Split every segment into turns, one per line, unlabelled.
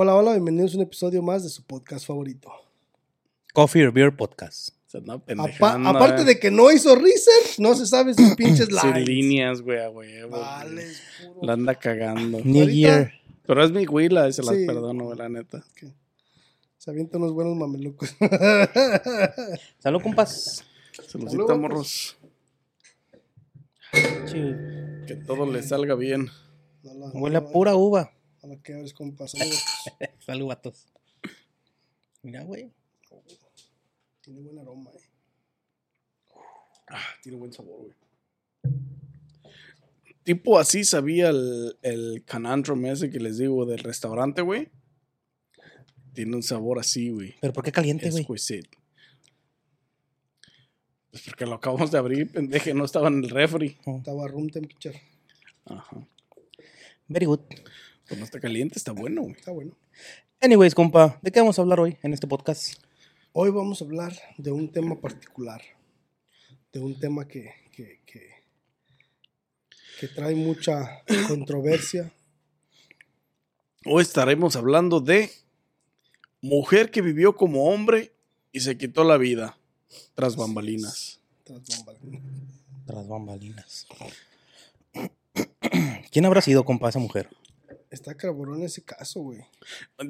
Hola, hola, bienvenidos a un episodio más de su podcast favorito.
Coffee or Beer Podcast.
Apa- aparte
eh.
de que no hizo research, no se sabe sus pinches
Sin
lines.
líneas, güey, a huevo.
Vale,
güey.
puro-
La anda cagando.
New
Ahorita-
Year.
Pero es mi huila, se las
Sí.
perdono, güey, la neta.
Se avienta unos buenos mamelucos.
Salud, compas.
Saludcita,
Saludos.
morros. Que todo le salga bien.
No
Huele
no
a pura uva.
No la quebres, compa. Saludos.
Salud, vatos. Mira, güey.
Tiene buen aroma, eh.
Ah, tiene buen sabor, güey. Tipo así sabía el, el canandrum ese que les digo del restaurante, güey. Tiene un sabor así, güey.
Pero ¿por qué caliente, güey?
Exquisite. Pues porque lo acabamos de abrir, pendeje, no estaba en el refri.
Estaba room temperature.
Ajá.
Very good.
Pues no está caliente, está bueno, güey.
Está bueno.
Anyways, compa, ¿de qué vamos a hablar hoy en este podcast?
Hoy vamos a hablar de un tema particular. De un tema que, que, que, que trae mucha controversia.
Hoy estaremos hablando de mujer que vivió como hombre y se quitó la vida tras bambalinas.
tras bambalinas.
Tras bambalinas. ¿Quién habrá sido, compa, esa mujer?
Está cabrón ese caso, güey.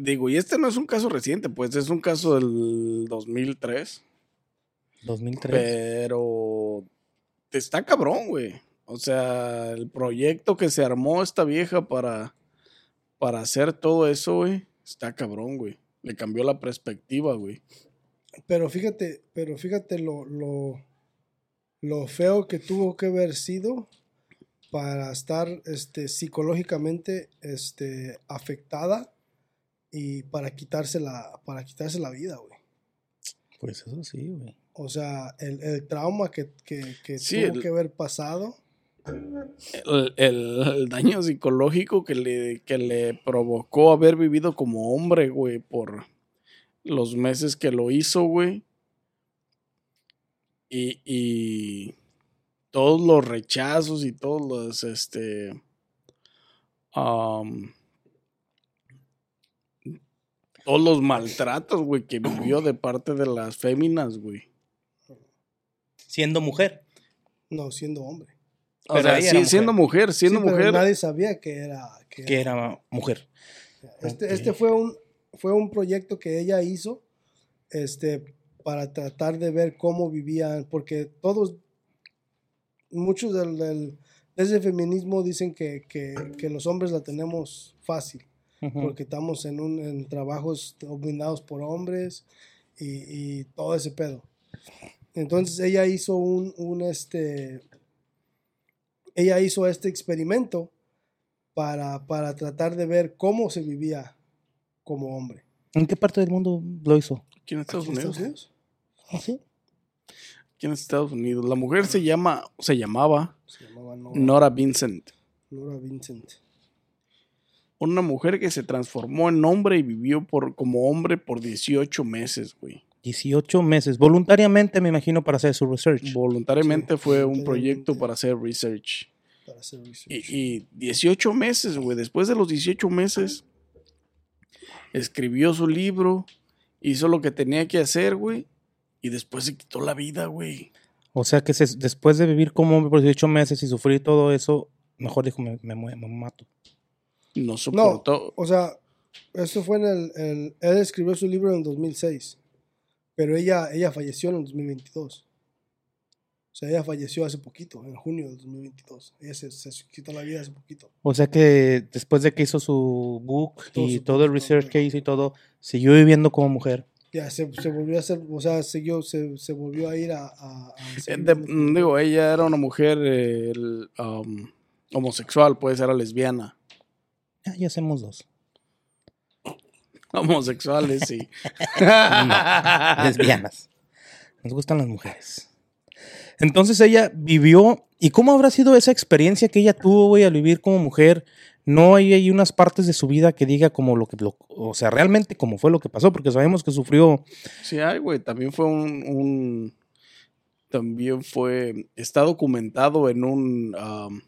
Digo, y este no es un caso reciente, pues es un caso del 2003,
2003.
pero está cabrón, güey. O sea, el proyecto que se armó esta vieja para, para hacer todo eso, güey, está cabrón, güey. Le cambió la perspectiva, güey.
Pero fíjate, pero fíjate lo, lo, lo feo que tuvo que haber sido para estar este, psicológicamente este, afectada y para quitarse la, para quitarse la vida, güey.
Pues eso sí, güey.
O sea, el, el trauma que, que, que
Sí,
tuvo
el-
que haber pasado.
el, el- el daño psicológico que le, que le provocó haber vivido como hombre, güey, por los meses que lo hizo, güey. Y, y todos los rechazos y todos los, este, todos los maltratos, güey, que vivió de parte de las féminas, güey.
Siendo mujer.
No, siendo hombre.
O
Pero
sea, sí, siendo mujer, siendo
Sí, pero
mujer.
nadie sabía que era. Que
Que
era-
era mujer.
Este, este fue un fue un proyecto que ella hizo este para tratar de ver cómo vivían porque todos muchos del, del- de ese feminismo dicen que, que- que los hombres la tenemos fácil
Ujú.
porque estamos en un en trabajos dominados por hombres y, y todo ese pedo entonces ella hizo un, un este ella hizo este experimento para, para tratar de ver cómo se vivía como hombre.
¿En qué parte del mundo lo hizo?
¿Aquí en Estados
¿En
Unidos?
Estados Unidos?
¿Ah, sí?
Aquí en Estados Unidos. La mujer se llama, se llamaba
Se llamaba Nora,
Nora Vincent.
Nora Vincent.
Una mujer que se transformó en hombre y vivió por, como hombre por 18 meses, güey.
18 meses. Voluntariamente, me imagino, para hacer su research.
Voluntariamente
Sí,
fue un proyecto para hacer research.
Para hacer research.
Y, y 18 meses, güey. Después de los 18 meses, escribió su libro, hizo lo que tenía que hacer, güey. Y después se quitó la vida, güey.
O sea que se- después de vivir como hombre por 18 meses y sufrir todo eso, mejor dijo, me, me me mato.
No
no,
soportó.
o sea, eso fue en el, el- Él escribió su libro en el 2006, pero ella, ella falleció en el 2022. O sea, ella falleció hace poquito, en junio del 2022. Ella se, se quitó la vida hace poquito.
O sea que después de que hizo su book
Todo
y
su
todo el research que hizo y todo, siguió viviendo como mujer.
Ya se, se volvió a hacer, o sea, siguió, se, se volvió a ir a... a- a
Eh, de-
como-
digo, ella era una mujer eh, el, um, homosexual, pues era lesbiana.
Ah, ya hacemos dos.
Homosexuales, sí.
Lesbianas. Nos gustan las mujeres. Entonces ella vivió. ¿Y cómo habrá sido esa experiencia que ella tuvo, güey, al vivir como mujer? No hay, hay unas partes de su vida que diga como lo que, lo- o sea, realmente cómo fue lo que pasó, porque sabemos que sufrió.
Sí, hay, güey. También fue un, un- También fue. Está documentado en un. um,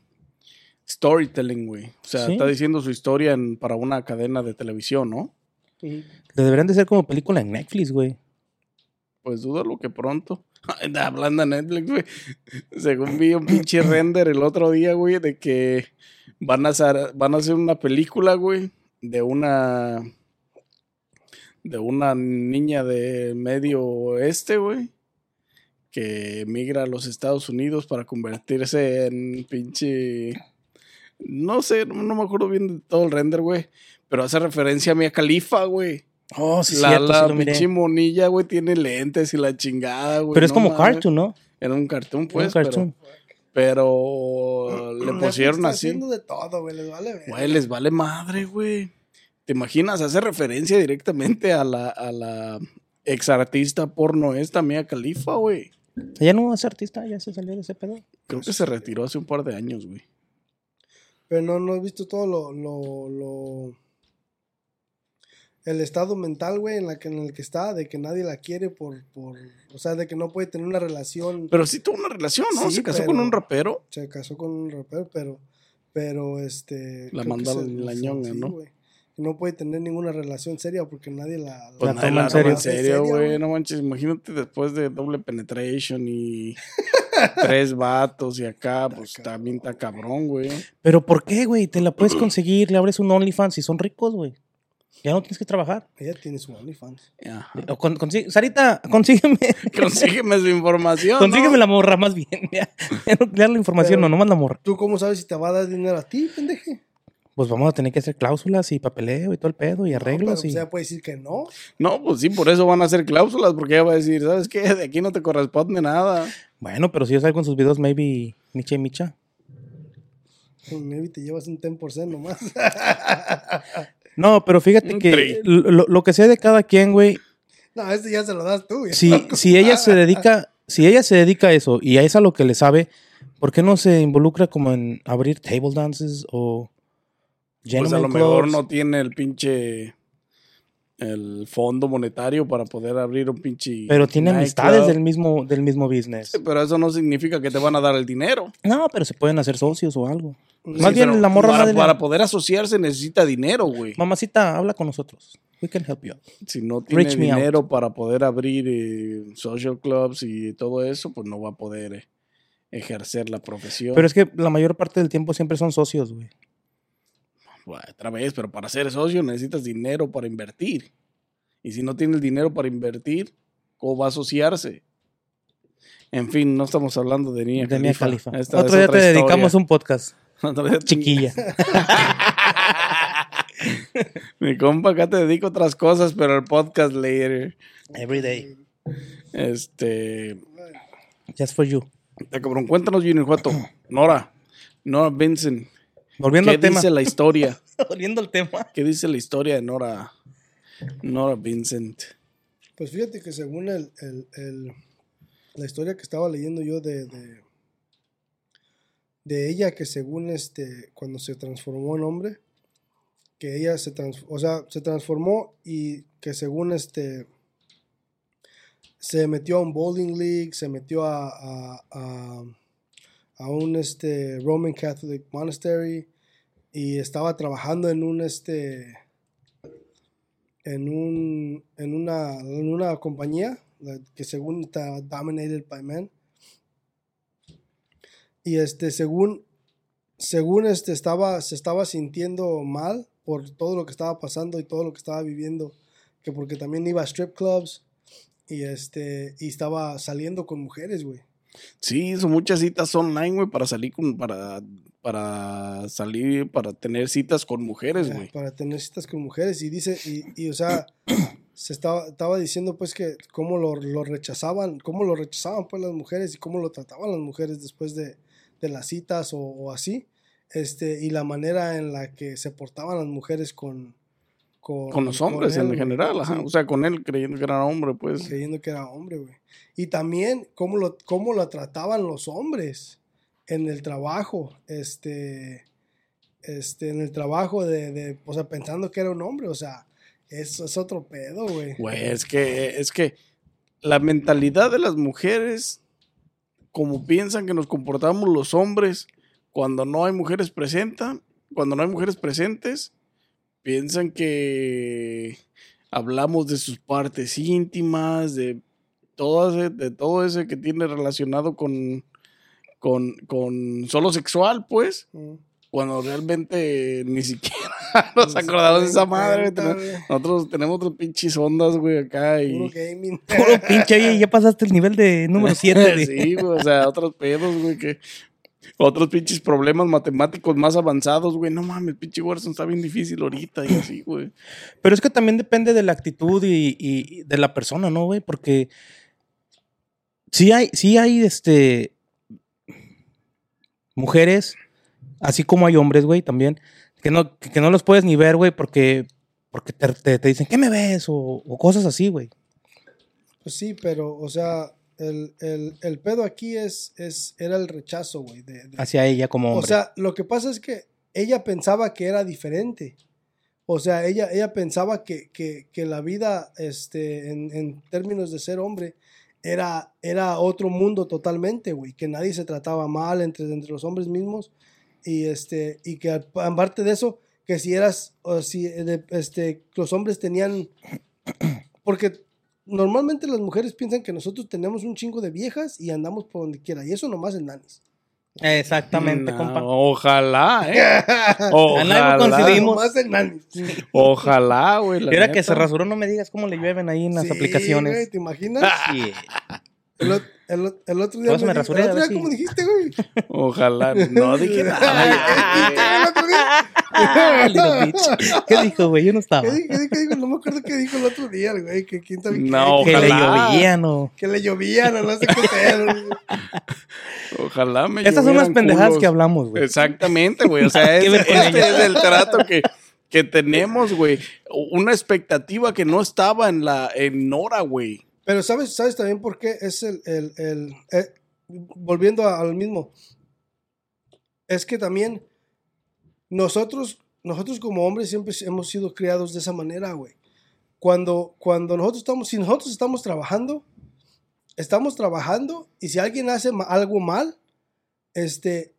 storytelling, güey. O sea,
Sí.
está diciendo su historia en- para una cadena de televisión, ¿no?
Le deberían de ser como película en Netflix, güey.
Pues dudo lo que pronto. Hablando de Netflix, güey. Según vi un pinche render el otro día, güey, de que van a hacer, van a hacer una película, güey, de una de una niña de medio oeste, güey, que emigra a los Estados Unidos para convertirse en pinche no sé, no, me acuerdo bien de todo el render, güey, pero hace referencia a Mia Khalifa, güey.
Oh, sí,
la
cierto,
la
sí lo miré.
pinche monilla, güey, tiene lentes y la chingada, güey.
Pero es
no
como cartoon, ¿no?
Era un cartoon,
Un
pues,
cartoon.
pero, pero le pusieron
está
así.
haciendo de todo, güey, les vale ver.
Güey, les vale madre, güey. ¿Te imaginas? Hace referencia directamente a la, a la ex artista porno esta, Mia Khalifa, güey.
Ella no es artista, ya se salió de ese pedo.
Creo que se retiró hace un par de años, güey.
Pero no, no has visto todo lo, lo, lo- el estado mental, güey, en la que en el que está, de que nadie la quiere por, por, o sea, de que no puede tener una relación.
Pero sí tuvo una relación, ¿no?
Sí,
se casó
pero-
con un rapero.
se casó con un rapero, pero, pero este.
La mandó la ñonga, ¿no?
No puede tener ninguna relación seria porque nadie la.
Pues
La
nadie
toma
la
en serio.
toma en serio,
¿En serio,
güey. No manches, imagínate después de doble penetration y tres vatos y acá, pues también está cabrón, güey.
Pero ¿por qué, güey? Te la puedes conseguir, le abres un OnlyFans y son ricos, güey. Ya no tienes que trabajar.
Ella tiene su OnlyFans.
Ajá.
O con- Sarita, consígueme.
Consígueme su información. ¿no?
Consígueme la morra más bien. Ya, ya no te dan la información,
Pero-
no, nomás la morra.
¿Tú cómo sabes si te va a dar dinero a ti, pendeje?
Pues vamos a tener que hacer cláusulas y papeleo y todo el pedo y
No,
arreglos.
pero,
y...
O sea, puede decir que no.
No, pues sí, por eso van a hacer cláusulas, porque ella va a decir, ¿sabes qué? De aquí no te corresponde nada.
Bueno, pero si yo salgo en sus videos, maybe Micha y Micha.
Maybe te llevas un 10% nomás.
No, pero fíjate que lo, lo que sea de cada quien, güey,
no, este ya se lo das tú. ya.
si, si ella se dedica, si ella se dedica a eso y a eso a lo que le sabe, ¿por qué no se involucra como en abrir table dances o
Pues a lo mejor no tiene el pinche el fondo monetario para poder abrir un pinche
Pero tiene amistades del mismo, del mismo business.
Sí, Pero eso no significa que te van a dar el dinero.
No, pero se pueden hacer socios o algo.
Sí,
Más bien la morra
para, poder asociarse necesita dinero, güey.
Mamacita, habla con nosotros. We can help you. out.
Si no tiene
Reach
dinero para poder abrir eh, social clubs y todo eso, pues no va a poder eh, ejercer la profesión.
Pero es que la mayor parte del tiempo siempre son socios, güey.
Bueno, otra vez, pero para ser socio necesitas dinero para invertir. Y si no tiene el dinero para invertir, ¿cómo va a asociarse? En fin, no estamos hablando de Nia
De.
Esta es
Otro día te
otra
dedicamos
historia.
un podcast. Chiquilla.
Mi compa, acá te dedico a otras cosas, pero el podcast later.
Every day.
Este.
Just for you.
Está cabrón, cuéntanos, Junior Juato. Nora. Nora Vincent.
Volviendo
¿Qué
al tema.
dice la historia?
Volviendo al tema.
¿Qué dice la historia de Nora? Nora Vincent.
Pues fíjate que según el, el- el- la historia que estaba leyendo yo de, de, de ella, que según este, cuando se transformó en hombre, que ella se, trans- o sea, se transformó y que según este, se metió a un bowling league, se metió a, a, a- a un este, Roman Catholic monastery y estaba trabajando en un este en un en una en una compañía que según está dominated by men. Y este según según este estaba se estaba sintiendo mal por todo lo que estaba pasando y todo lo que estaba viviendo que porque también iba a strip clubs y este y estaba saliendo con mujeres güey.
Sí, hizo muchas citas online, güey, para salir con, para, para salir, para tener citas con mujeres, güey.
para tener citas con mujeres y dice y, y, o sea se estaba, estaba diciendo pues que cómo lo, lo rechazaban cómo lo rechazaban pues las mujeres y cómo lo trataban las mujeres después de, de las citas o, o así este y la manera en la que se portaban las mujeres con con,
Con los hombres
él,
en general, ajá. O sea, con él creyendo que era hombre, pues.
creyendo que era hombre güey y también cómo lo cómo lo trataban los hombres en el trabajo este este en el trabajo de, de o sea pensando que era un hombre o sea eso es otro pedo güey.
Güey, es que, es que la mentalidad de las mujeres, como piensan que nos comportamos los hombres cuando no hay mujeres presentes, cuando no hay mujeres presentes, piensan que hablamos de sus partes íntimas, de todo ese, de todo ese que tiene relacionado con, con, con solo sexual, pues.
Mm.
Cuando realmente ni siquiera nos acordamos de esa madre. güey. Nosotros tenemos otras pinches ondas, güey, acá. Y...
Puro gaming.
Puro pinche, oye, ya pasaste el nivel de número 7.
sí, güey, o sea, otros pedos, güey, que... Otros pinches problemas matemáticos más avanzados, güey. No mames, pinche Warzone está bien difícil ahorita y así, güey.
Pero es que también depende de la actitud y, y de la persona, ¿no, güey? Porque sí hay, sí hay, este, mujeres, así como hay hombres, güey, también, que no, que no los puedes ni ver, güey, porque, porque te, te- te dicen, ¿qué me ves? O, o cosas así, güey.
Pues sí, pero, o sea, el, el, el pedo aquí es, es, era el rechazo, güey. de- de-
Hacia ella como
o
hombre.
sea, lo que pasa es que ella pensaba que era diferente. O sea, ella, ella pensaba que, que, que la vida, este, en, en términos de ser hombre, era, era otro mundo totalmente, güey. Que nadie se trataba mal entre, entre los hombres mismos. Y, este, y que aparte de eso, que si eras, o si este, los hombres tenían... Porque normalmente las mujeres piensan que nosotros tenemos un chingo de viejas y andamos por donde quiera. Y eso nomás en nanis.
Exactamente,
No,
compa.
Ojalá, ¿eh? Ojalá. güey. la
Y ahora que se rasuró, no me digas cómo le llueven ahí en las
Sí,
aplicaciones.
güey, ¿Te imaginas?
Sí.
El, ot- el ot- el otro día.
Me rasuré,
el otro día,
si-
¿cómo dijiste, güey?
Ojalá. No dije nada.
el otro día.
Ah. ¿Qué dijo, güey? Yo no estaba.
¿Qué di- qué di- qué dijo? No me acuerdo qué dijo el otro día, güey. Que quién sabe qué-
No,
Que le
Ojalá.
llovían o...
Que le llovía, no, no sé qué pedo.
Ojalá me
Estas son las pendejadas
culos.
que hablamos, güey.
Exactamente, güey. O sea,
que
es- este es el trato que, que tenemos, güey. Una expectativa que no estaba en la en Nora, güey.
Pero ¿sabes, ¿sabes también por qué? Es el, el, el- eh, volviendo al mismo. Es que también nosotros, nosotros como hombres siempre hemos sido criados de esa manera, güey. Cuando, cuando nosotros estamos, si nosotros estamos trabajando, estamos trabajando y si alguien hace algo mal, este,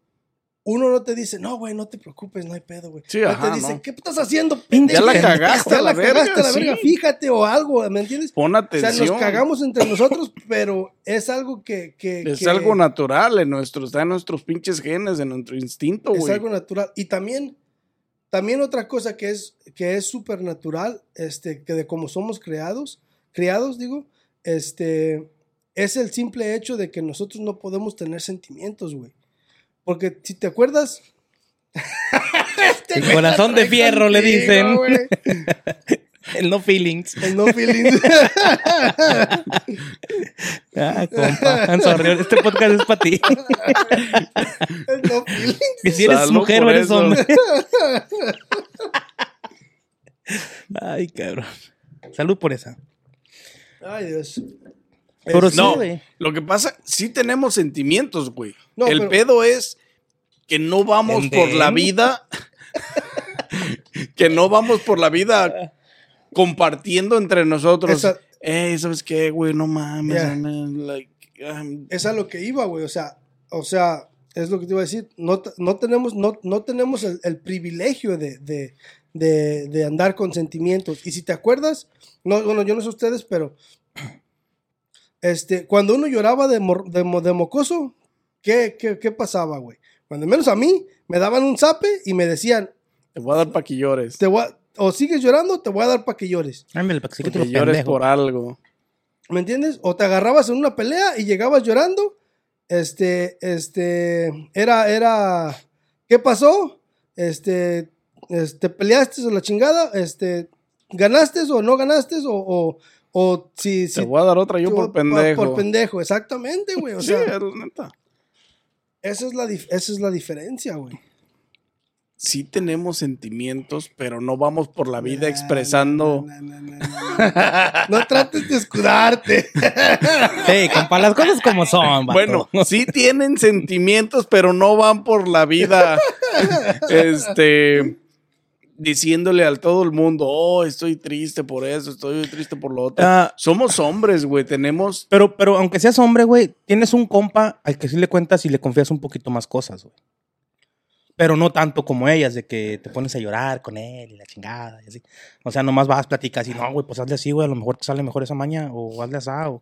uno no te dice, no, güey, no te preocupes, no hay pedo, güey.
Sí,
No
ajá,
te dice,
no.
¿qué estás haciendo,
Pinche
Ya la
pendejo?
cagaste
Ya
la verga.
cagaste a la verga,
sí.
fíjate o algo, ¿me entiendes?
Pon
O
atención.
sea, nos cagamos entre nosotros, pero es algo que... que-
Es
que
algo natural en nuestro, está en nuestros pinches genes, en nuestro instinto,
Es
güey.
algo natural. Y también, también otra cosa que es que es súper natural, este, que de cómo somos creados, criados, digo, este, es el simple hecho de que nosotros no podemos tener sentimientos, güey. Porque si te acuerdas... Este
El corazón de fierro, le dicen. El no feelings.
El no feelings.
Ah, compa. I'm sorry, este podcast es para ti.
El no feelings.
Que si eres
Salud
mujer o eres
eso.
hombre. Ay, cabrón. Salud por esa.
Ay, Dios.
Pero
Es-
sí,
No,
güey.
lo que pasa, sí tenemos sentimientos, güey.
No,
el
pero-
pedo es que no vamos por la vida, que no vamos por la vida compartiendo entre nosotros.
Esa-
Ey, ¿sabes qué, güey? No mames,
Yeah.
man, like, um,
es a lo que iba, güey. O sea, o sea, es lo que te iba a decir. No, no tenemos, no, no tenemos el, el privilegio de, de, de, de andar con sentimientos. Y si te acuerdas, no, bueno, yo no sé ustedes, pero este, cuando uno lloraba de, mor- de, mo- de mocoso, ¿qué, qué, qué pasaba, güey? Cuando menos a mí, me daban un zape y me decían,
te voy a dar pa' que llores.
te voy a- o sigues llorando, te voy a dar para que llores.
Ándale, para que
Que
lo
llores
pendejo.
por algo.
¿Me entiendes? O te agarrabas en una pelea y llegabas llorando. Este, este, era, era, ¿qué pasó? Este, este, peleaste o la chingada, este, ganaste o no ganaste o, o, o si,
Te
si
voy a dar otra yo por pendejo.
Por pendejo, exactamente, güey. O
sí,
sea,
es neta.
esa es la, esa es la diferencia, güey.
Sí tenemos sentimientos, pero no vamos por la vida expresando.
No, trates de escudarte.
Sí, compa, las cosas como son, vato.
Bueno, sí tienen sentimientos, pero no van por la vida, este, diciéndole a todo el mundo, oh, estoy triste por eso, estoy triste por lo otro.
Ah,
Somos hombres, güey, tenemos,
pero, pero aunque seas hombre, güey, tienes un compa al que sí le cuentas y le confías un poquito más cosas, güey. Pero no tanto como ellas, de que te pones a llorar con él y la chingada y así. O sea, nomás vas, platicas y no, güey, pues hazle así, güey, a lo mejor te sale mejor esa maña o hazle así, o...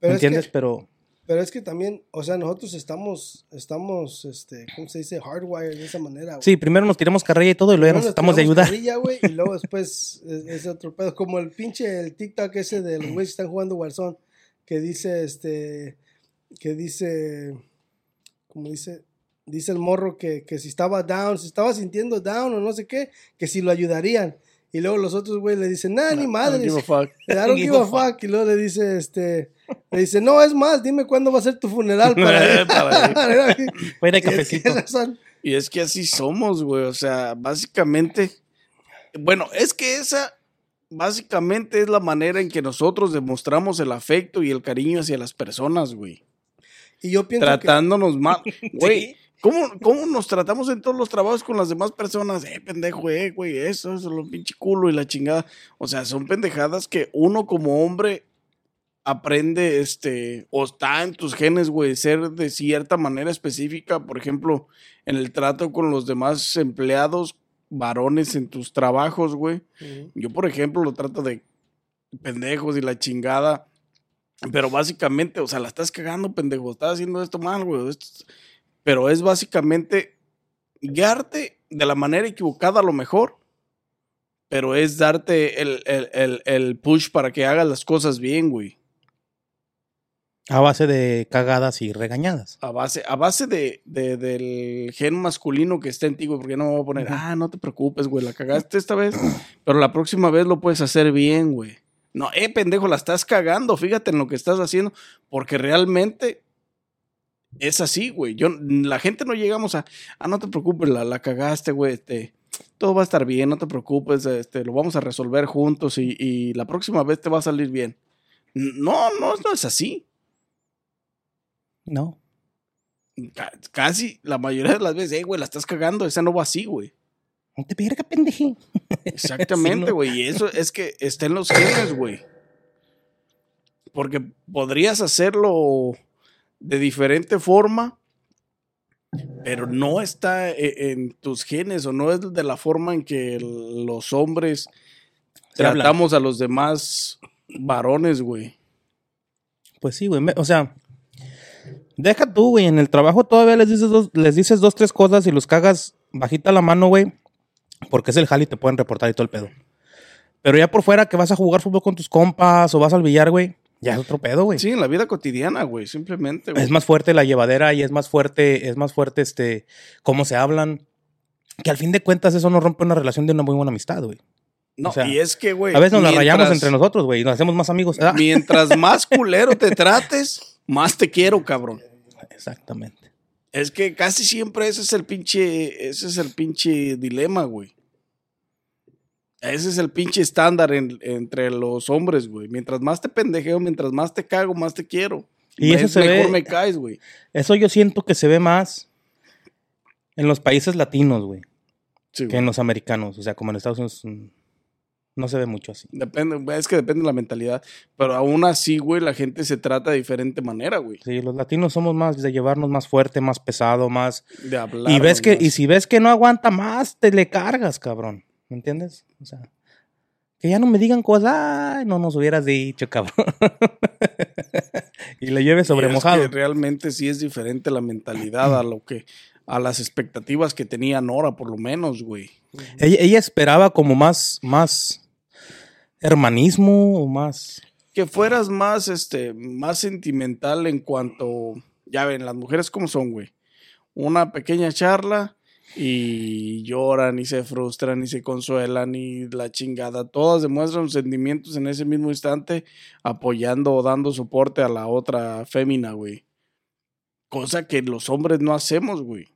Pero
¿Me
es que-
entiendes? Pero...
Pero es que también, o sea, nosotros estamos, estamos, este, ¿cómo se dice? Hardwired de esa manera. güey.
Sí, primero nos tiramos carrilla y todo y luego nos tratamos de ayudar.
carrilla, güey, y luego después es, es otro pedo. Como el pinche el TikTok ese de los güeyes que están jugando Warzone, que dice, este, que dice, como dice, dice el morro que, que si estaba down, si estaba sintiendo down o no sé qué, que si lo ayudarían. Y luego los otros güeyes le dicen, nah, ni
I don't
madre.
give a fuck.
I don't give a fuck. Y luego le dice, este, le dice, no, es más, dime cuándo va a ser tu funeral para ir.
Para ir.
Cafecito.
Y es que así somos, güey. O sea, básicamente. Bueno, es que esa. Básicamente es la manera en que nosotros demostramos el afecto y el cariño hacia las personas, güey.
Y yo pienso que...
Tratándonos mal. Güey,
Sí.
¿Cómo, ¿cómo nos tratamos en todos los trabajos con las demás personas? Eh, pendejo, eh, güey, eso, eso, lo pinche culo y la chingada. O sea, son pendejadas que uno como hombre aprende, este, o está en tus genes, güey, ser de cierta manera específica, por ejemplo, en el trato con los demás empleados varones en tus trabajos, güey. Yo, por ejemplo, lo trato de pendejos y la chingada. Pero básicamente, o sea, la estás cagando, pendejo. Estás haciendo esto mal, güey. esto es- Pero es básicamente guiarte de la manera equivocada a lo mejor. Pero es darte el, el- el- el push para que hagas las cosas bien, güey.
A base de cagadas y regañadas.
A base, a base de, de- del gen masculino que está en ti, güey. Porque no me voy a poner, ah, no te preocupes, güey. La cagaste esta vez. Pero la próxima vez lo puedes hacer bien, güey. No, eh, pendejo, la estás cagando. Fíjate en lo que estás haciendo. Porque realmente es así, güey. Yo, la gente no llegamos a, ah, no te preocupes, la, la cagaste, güey. Este, todo va a estar bien, no te preocupes. Este, lo vamos a resolver juntos y, y la próxima vez te va a salir bien. No, no, no es así.
No.
Ca- Casi la mayoría de las veces, eh, güey, la estás cagando, esa no va así, güey.
No te pierdas, pendeje.
Exactamente,
¿no?
güey. Y eso es que está en los genes, güey. Porque podrías hacerlo de diferente forma, pero no está e- en tus genes o no es de la forma en que los hombres
Se
tratamos a los demás varones, güey.
Pues sí, güey. O sea, deja tú, güey. En el trabajo todavía les dices dos, les dices dos, tres cosas y los cagas bajita la mano, güey. Porque es el jali y te pueden reportar y todo el pedo. Pero ya por fuera que vas a jugar fútbol con tus compas o vas al billar, güey. Ya es otro pedo, güey.
Sí, en la vida cotidiana, güey, simplemente, güey.
Es más fuerte la llevadera y es más fuerte, es más fuerte este, cómo se hablan. Que al fin de cuentas eso no rompe una relación de una muy buena amistad, güey.
No,
o sea,
y es que, güey.
A veces nos la rayamos entre nosotros, güey, y nos hacemos más amigos. Ah,
Mientras más culero te trates, más te quiero, cabrón.
Exactamente.
Es que casi siempre ese es el pinche, ese es el pinche dilema, güey. Ese es el pinche estándar en- entre los hombres, güey. Mientras más te pendejeo, mientras más te cago, más te quiero.
Y eso
Es
se
mejor
ve-
me caes, güey.
Eso yo siento que se ve más en los países latinos, güey,
Sí,
que en los americanos. O sea, como en Estados Unidos mm, no se ve mucho así.
Depende, es que depende de la mentalidad. Pero aún así, güey, la gente se trata de diferente manera, güey.
Sí, los latinos somos más de llevarnos más fuerte, más pesado, más...
De hablar.
Y ves que,
más.
y si ves que no aguanta más, te le cargas, cabrón. ¿Me entiendes? O sea, que ya no me digan cosas, ay, no nos hubieras dicho, cabrón. y le lleves sobre
Y es
mojado.
que realmente sí es diferente la mentalidad a lo que, a las expectativas que tenía Nora, por lo menos, güey.
Ella, ella esperaba como más, más hermanismo o más.
que fueras más, este, más sentimental en cuanto, ya ven, las mujeres como son, güey. Una pequeña charla y lloran y se frustran y se consuelan y la chingada. Todas demuestran sentimientos en ese mismo instante apoyando o dando soporte a la otra fémina, güey. Cosa que los hombres no hacemos, güey.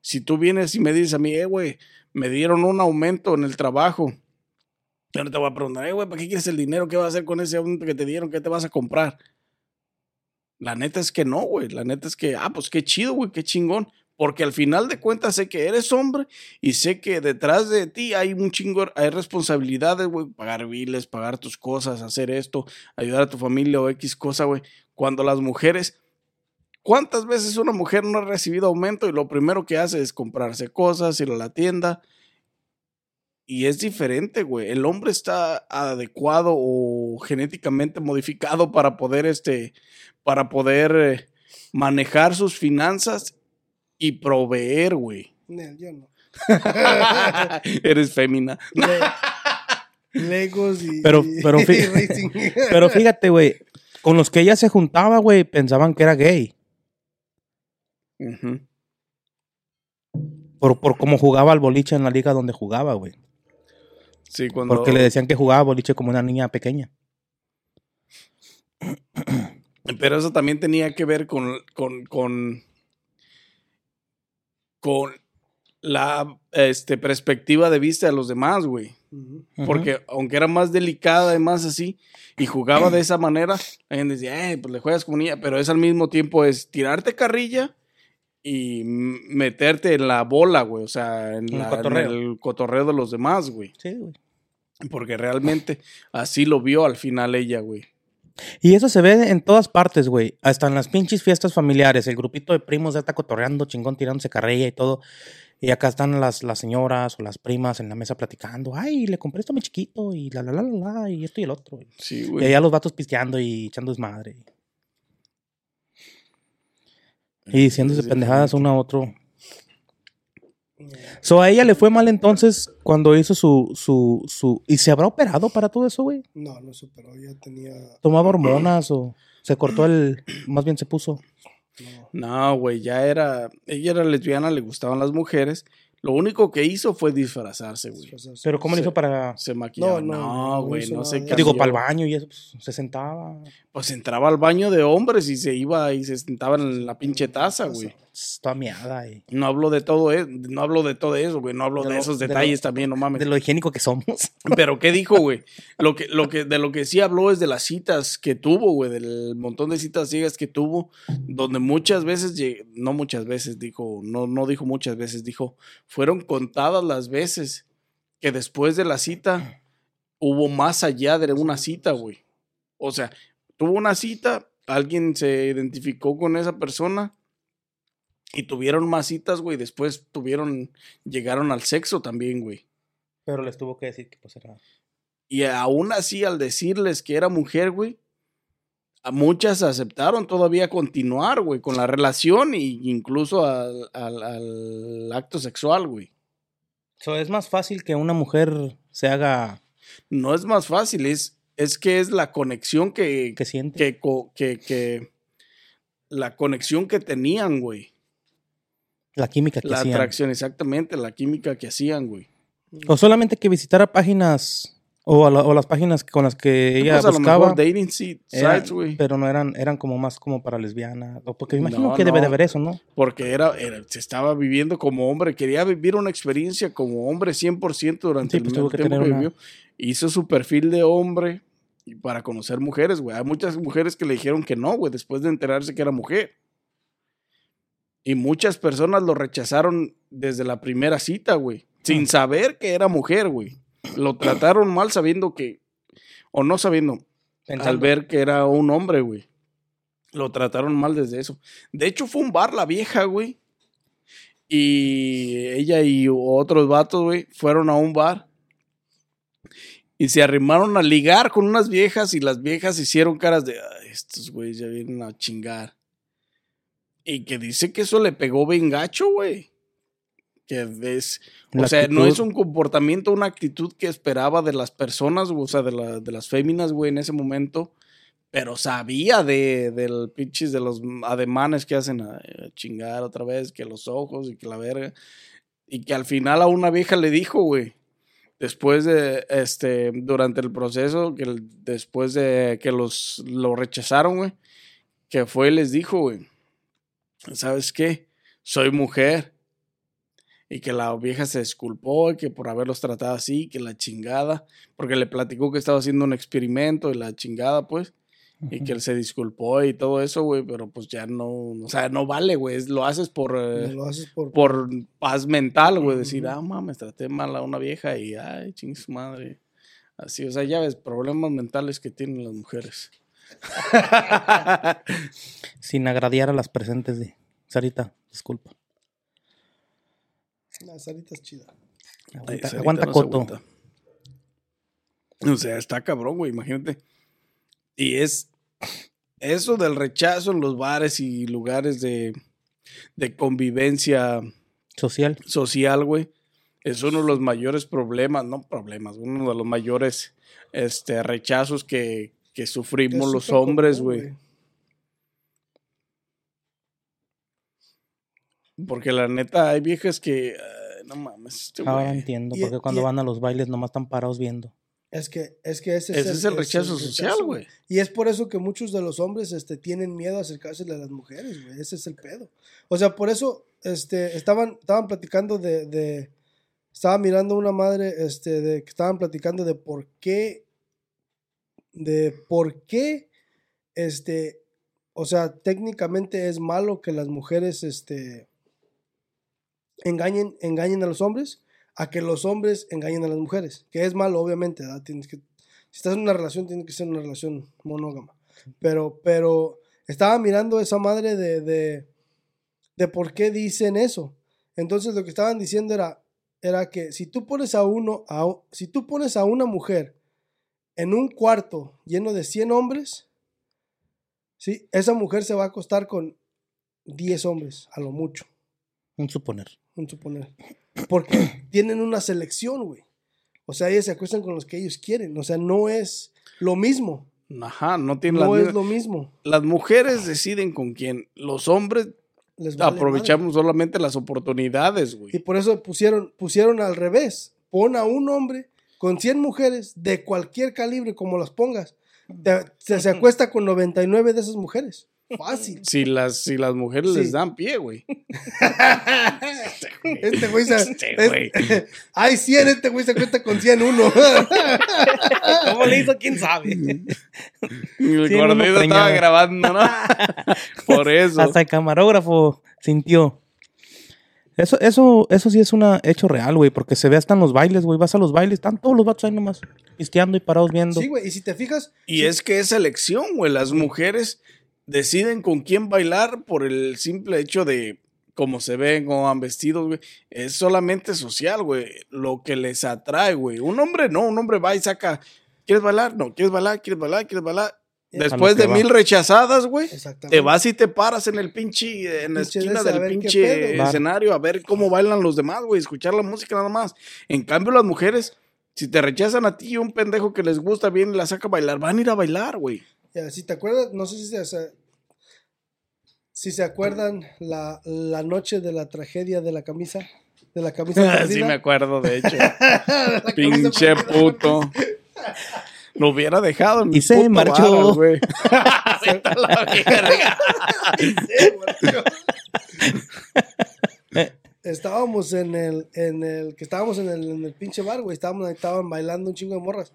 Si tú vienes y me dices a mí, eh, güey, me dieron un aumento en el trabajo. Yo no te voy a preguntar, eh, güey, ¿para qué quieres el dinero? ¿Qué vas a hacer con ese aumento que te dieron? ¿Qué te vas a comprar? La neta es que no, güey. La neta es que, ah, pues qué chido, güey, qué chingón. Porque al final de cuentas sé que eres hombre y sé que detrás de ti hay un chingo, hay responsabilidades, güey. Pagar biles, pagar tus cosas, hacer esto, ayudar a tu familia o X cosa, güey. Cuando las mujeres ¿Cuántas veces una mujer no ha recibido aumento y lo primero que hace es comprarse cosas, ir a la tienda? Y es diferente, güey. El hombre está adecuado o genéticamente modificado para poder, este, para poder eh, manejar sus finanzas y proveer, güey.
Nel, yo no.
Eres fémina.
Le- Legos y,
Pero- pero
y
fí-
racing.
Pero fíjate, güey, con los que ella se juntaba, güey, pensaban que era gay. Por, por cómo jugaba al boliche en la liga donde jugaba, güey.
Sí, cuando.
Porque le decían que jugaba boliche como una niña pequeña.
Pero eso también tenía que ver con, con, con, con la este, perspectiva de vista de los demás, güey. Porque aunque era más delicada y más así, y jugaba de esa manera, la gente decía, eh, pues le juegas como niña, pero es al mismo tiempo es tirarte carrilla y meterte en la bola, güey, o sea, en, en el cotorreo de los demás, güey.
Sí, güey.
Porque realmente así lo vio al final ella, güey.
Y eso se ve en todas partes, güey. Hasta en las pinches fiestas familiares. El grupito de primos ya está cotorreando, chingón, tirándose carrilla y todo. Y acá están las, las señoras o las primas en la mesa platicando. Ay, le compré esto a mi chiquito y la, la, la, la, la, y esto y el otro.
Sí,
Y
güey.
allá los vatos pisteando y echando desmadre. Y diciéndose pendejadas uno a otro. So, a ella le fue mal entonces cuando hizo su, su, su... ¿Y se habrá operado para todo eso, güey?
No, no superó. Ya tenía.
¿Tomaba hormonas o se cortó el... Más bien se puso...
No.
No, güey, ya era. Ella era lesbiana, le gustaban las mujeres. Lo único que hizo fue disfrazarse, güey.
Pero ¿cómo le
Sí.
hizo para...?
Se maquillaba.
No, no,
No,
no
güey, no, sé qué.
Digo, para el baño y eso, pues, se sentaba.
Pues entraba al baño de hombres y se iba y se sentaba en la pinche taza, güey.
Toda miada y...
No hablo de todo eso, no hablo de todo eso, güey. No hablo
De
de,
lo-
esos
de lo-
detalles también, no mames.
De lo higiénico que somos.
Pero ¿qué dijo, güey? Lo que, lo que, de lo que sí habló es de las citas que tuvo, güey, del montón de citas ciegas que tuvo, donde muchas veces, no muchas veces, dijo, no, no dijo muchas veces, dijo, fueron contadas las veces que después de la cita hubo más allá de una cita, güey. O sea, tuvo una cita, alguien se identificó con esa persona y tuvieron más citas, güey, después tuvieron, llegaron al sexo también, güey.
Pero les tuvo que decir que pues era...
Y aún así, al decirles que era mujer, güey, a muchas aceptaron todavía continuar, güey, con la relación e incluso al, al- al acto sexual, güey.
So, es más fácil que una mujer se haga...
No es más fácil, es, es que es la conexión que,
que siente.
que, que, que- la conexión que tenían, güey.
La química que
La
hacían.
atracción, exactamente, la química que hacían, güey.
O solamente que visitara páginas... O, a la- o las páginas con las que ella
Pues a lo
buscaba.
mejor dating si-
eran-
sites, güey.
pero no eran, eran como más como para lesbianas. O porque me imagino
No,
que debe de haber eso, ¿no?
porque era, era- se estaba viviendo como hombre, quería vivir una experiencia como hombre 100% durante
Sí,
el
pues que
tiempo que
una-
vivió. Hizo su perfil de hombre y para conocer mujeres, güey. Hay muchas mujeres que le dijeron que no, güey, después de enterarse que era mujer. Y muchas personas lo rechazaron desde la primera cita, güey, sin saber que era mujer, güey. Lo trataron mal sabiendo que, o no sabiendo, al
Pensando.
ver que era un hombre, güey. Lo trataron mal desde eso. De hecho, fue un bar la vieja, güey. Y ella y otros vatos, güey, fueron a un bar. Y se arrimaron a ligar con unas viejas y las viejas hicieron caras de, "Ay, estos güeyes ya vienen a chingar. Y que dice que eso le pegó bien gacho, güey. Que es, o
La
sea, no es un comportamiento, una actitud que esperaba de las personas, o sea, de, la- de las féminas, güey, en ese momento. Pero sabía de, del pinches, de los ademanes que hacen a, a chingar otra vez, que los ojos y que la verga. Y que al final a una vieja le dijo, güey, después de, este, durante el proceso, que después de que los, lo rechazaron, güey, que fue y les dijo, güey, ¿sabes qué? Soy mujer. Y que la vieja se disculpó, y que por haberlos tratado así, que la chingada, porque le platicó que estaba haciendo un experimento y la chingada, pues, y que él se disculpó y todo eso, güey, pero pues ya no, o sea, no vale, güey, es- lo haces por, eh,
lo haces por.
por paz mental, güey, decir,
Ujú.
ah, mames, traté mal a una vieja y, ay, ching su madre. Así, o sea, ya ves, problemas mentales que tienen las mujeres.
Sin agradear a las presentes de Sarita, disculpa.
La Sarita es chida.
Aguanta,
Ay, no se
coto.
aguanta. O sea, está cabrón, güey, imagínate. Y es eso del rechazo en los bares y lugares de, de convivencia
Social.
social, güey. Es uno de los mayores problemas, no problemas, uno de los mayores este, rechazos que, que sufrimos los hombres, güey. Porque la neta, hay viejas que, no mames, este
Ahora
güey.
entiendo,
Y-
porque cuando
y-
van a los bailes nomás están parados viendo.
Es que, es que ese,
Ese es el rechazo
ese
social, güey.
Y es por eso que muchos de los hombres este, tienen miedo a acercarse a las mujeres, güey. Ese es el pedo. O sea, por eso este, estaban, estaban platicando de, de- Estaba mirando una madre este, de que estaban platicando de por qué. De por qué. Este. O sea, técnicamente es malo que las mujeres este, engañen, engañen a los hombres a que los hombres engañen a las mujeres. Que es malo, obviamente, ¿verdad? Tienes que, si estás en una relación, tiene que ser una relación monógama. Pero, pero estaba mirando esa madre de, de, de por qué dicen eso. Entonces lo que estaban diciendo era, era que si tú pones a uno, a, si tú pones a una mujer en un cuarto lleno de 100 hombres, ¿sí? esa mujer se va a acostar con 10 hombres, a lo mucho
Un suponer.
un suponer. Porque tienen una selección, güey. O sea, ellos se acuestan con los que ellos quieren. O sea, no es lo mismo.
Ajá, no tienen
No
las
es lo mismo.
Las mujeres deciden con quién. Los hombres
Les vale
aprovechamos solamente las oportunidades,
madre. Y
güey.
por eso pusieron, pusieron al revés. Pon a un hombre con 100 mujeres de cualquier calibre, como las pongas. Te- se, se acuesta con 99 de esas mujeres. Fácil.
Si las, si las mujeres
Sí.
les dan pie, güey.
Este güey se.
Este
es-
güey.
Hay 100, este güey se acuesta con 100 uno.
¿Cómo le hizo? ¿Quién sabe?
El
Sí,
gordito estaba grabando, ¿no? Por eso.
Hasta el camarógrafo sintió. Eso, eso, eso sí es un hecho real, güey, porque se ve hasta en los bailes, güey. Vas a los bailes, están todos los vatos ahí nomás, pisteando y parados viendo.
Sí, güey. Y si te fijas.
Y
sí,
es que es elección, güey. Las mujeres deciden con quién bailar por el simple hecho de cómo se ven, cómo van vestidos, güey. Es solamente social, güey. Lo que les atrae, güey. Un hombre no, un hombre va y saca. ¿Quieres bailar? No, ¿quieres bailar? ¿Quieres bailar? ¿Quieres bailar? Después de
va.
mil rechazadas, güey. Te vas y te paras en el pinche, en la
Pinche
esquina
ese,
del pinche escenario a ver cómo bailan los demás, güey, escuchar la música nada más. En cambio, las mujeres, si te rechazan a ti y un pendejo que les gusta bien y la saca a bailar, van a ir a bailar, güey.
Ya, si te acuerdas, no sé si se, si se acuerdan la, la noche de la tragedia de la camisa, de la camisa
sí me acuerdo, de hecho. Pinche puto. Lo hubiera dejado en
Y se marchó.
a la verga.
Estábamos en el, en el, que estábamos en el, en el pinche bar, güey, estábamos, ahí, estaban bailando un chingo de morras.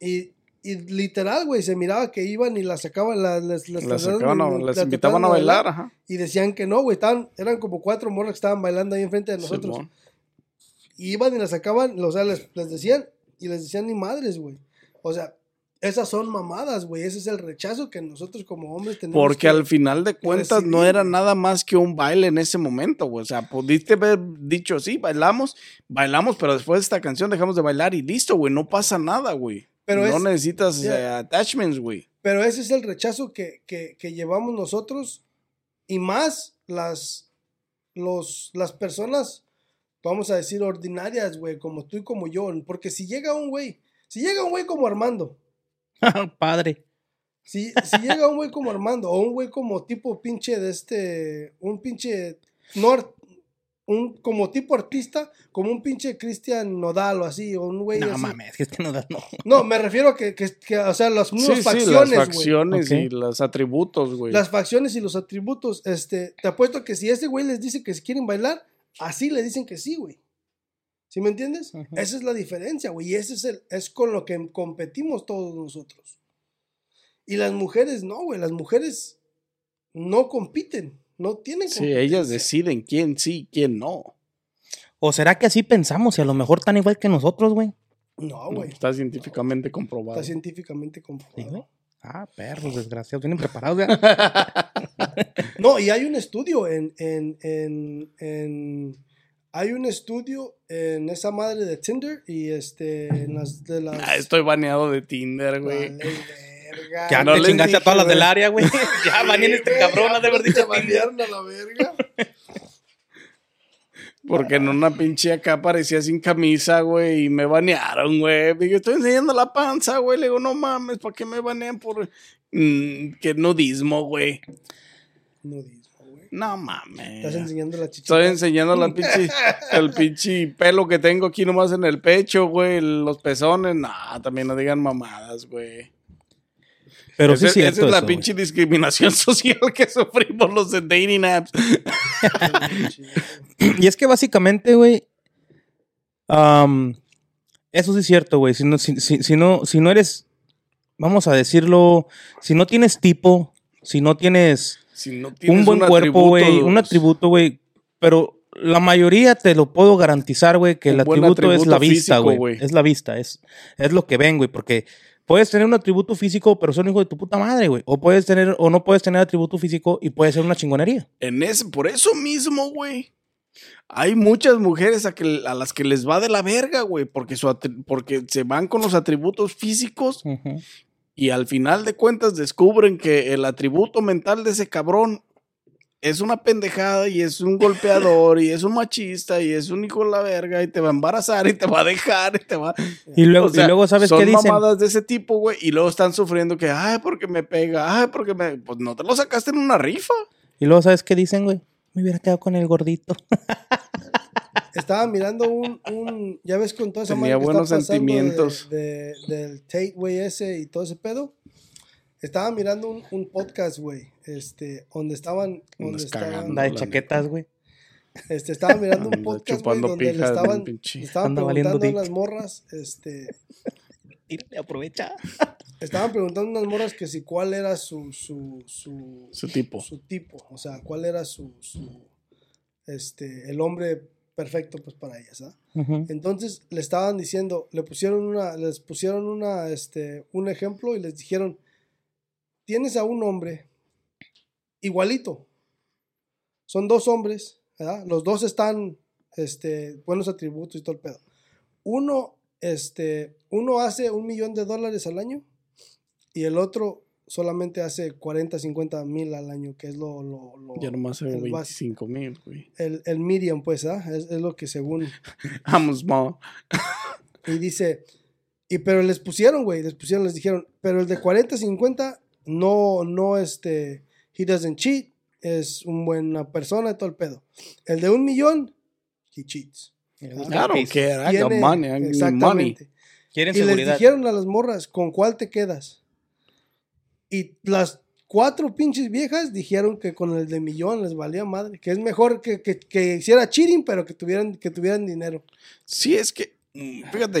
Y, y literal, güey, se miraba que iban y las sacaban, las, les,
Las, sacaban invitaban a bailar, ajá.
Y decían que no, güey, estaban, eran como cuatro morras que estaban bailando ahí enfrente de nosotros. Y iban y las sacaban, o sea, les, les decían, y les decían ni madres, güey. O sea, esas son mamadas, güey. Ese es el rechazo que nosotros como hombres tenemos.
Porque
que-
al final de cuentas no
recibir,
era
güey.
nada más que un baile en ese momento, güey. O sea, pudiste haber dicho, sí, bailamos, bailamos, pero después de esta canción dejamos de bailar y listo, güey. No pasa nada, güey.
Pero
no
es-
necesitas
ya.
eh, attachments, güey.
Pero ese es el rechazo que, que, que llevamos nosotros y más las, los, las personas, vamos a decir, ordinarias, güey, como tú y como yo. Porque si llega un güey, si llega un güey como Armando,
Padre.
si, si llega un güey como Armando o un güey como tipo pinche de este, un pinche, no, un como tipo artista, como un pinche Cristian Nodal o así, o un güey
No
así.
mames, que este no da, no.
No, me refiero a que, que, que, o sea, las
Sí, sí,
facciones,
las
güey.
facciones y los atributos, güey.
Las facciones y los atributos, este, te apuesto que si ese güey les dice que si quieren bailar, así le dicen que sí, güey. ¿Sí me entiendes? Esa es la diferencia, güey. Y ese es el, es con lo que competimos todos nosotros. Y las mujeres no, güey. Las mujeres no compiten. No tienen
Sí, ellas deciden quién sí, quién no.
¿O será que así pensamos y a lo mejor tan igual que nosotros, güey?
No,
No,
güey.
está científicamente comprobado.
Está científicamente comprobado.
Ah, perros desgraciados, vienen preparados. ¿ya?
No, y hay un estudio en, en, en, en- hay un estudio en esa madre de Tinder y este en las de las
Ah, estoy baneado de Tinder, güey.
Vale, verga.
Ya
no les
chingaste a todas las del área, güey. ya banean este cabrón, de haber
te
dicho Tinder.
banearon a la verga.
Porque en una pinche acá aparecía sin camisa, güey, y me banearon, güey. Dije, estoy enseñando la panza, güey. Le digo, no mames, ¿para qué me banean por mm, que nudismo, güey?
Nudismo, güey.
No mames.
Estás enseñando la chichita.
Estoy enseñando la pinche, el pinche pelo que tengo aquí nomás en el pecho, güey, los pezones. Nah, también no digan mamadas, güey.
Pero sí
Ese-
es cierto
Esa es la
eso, güey.
pinche discriminación social que sufrimos los de dating apps.
Y es que básicamente, güey, eso sí es cierto, güey. Si no, si, si- si no, si no eres, vamos a decirlo, si no tienes tipo, si no tienes
Si no tienes
un buen
un
cuerpo,
atributo,
güey, un atributo, güey, pero la mayoría te lo puedo garantizar, güey, que el
buen
atributo, es
atributo
la vista, güey. Es la vista, es, es lo que ven, güey, porque puedes tener un atributo físico, pero ser un hijo de tu puta madre, güey. O puedes tener, o no puedes tener atributo físico y puede ser una chingonería.
En ese, por eso mismo, güey. Hay muchas mujeres a, que, a las que les va de la verga, güey, porque, su porque se van con los atributos físicos
Ujú.
Y al final de cuentas descubren que el atributo mental de ese cabrón es una pendejada y es un golpeador y es un machista y es un hijo de la verga y te va a embarazar y te va a dejar y te va
Y luego,
O sea,
y luego ¿sabes
son
qué dicen?
mamadas de ese tipo, güey, y luego están sufriendo que, ay, porque me pega, ay, porque me... Pues no te lo sacaste en una rifa.
Y luego, ¿sabes qué dicen, güey? Me hubiera quedado con el gordito.
Estaba mirando un, un ya ves con toda esa
Tenía buenos
está de-
sentimientos.
de- del Tate, güey, ese y todo ese pedo. Estaba mirando un, un podcast, güey, este, donde estaban, donde estaban,
cagando.
De chaquetas, güey.
este, estaba mirando un podcast, güey, donde le estaban, le estaban preguntando a las morras, este,
Tírale, aprovecha.
estaban preguntando a unas morras que si cuál era su, su, su,
Su tipo.
su tipo, o sea, cuál era su, su, este, el hombre perfecto, pues, para ellas. Entonces le estaban diciendo, le pusieron una, les pusieron una, este, un ejemplo y les dijeron, tienes a un hombre igualito. Son dos hombres, ¿verdad? Los dos están, este, buenos atributos y todo el pedo. Uno, este, uno hace un millón de dólares al año y el otro solamente hace 40, 50 mil al año, que es lo, lo, lo-
Ya nomás
bas-
25 mil, güey.
el, el medium, pues, ¿ah? Es, es lo que según
I'm small.
Y dice, y pero les pusieron, güey, les pusieron, les dijeron, pero el de 40, 50, no, no, este, he doesn't cheat, es una buena persona y todo el pedo. El de un millón, he cheats.
Claro, que I got money, I money.
exactamente.
Quieren
Y les
seguridad.
dijeron a las morras, ¿con cuál te quedas? Y las cuatro pinches viejas dijeron que con el de millón les valía madre, que es mejor que, que, que hiciera cheating, pero que tuvieran, que tuvieran dinero.
Sí, es que, mm, fíjate,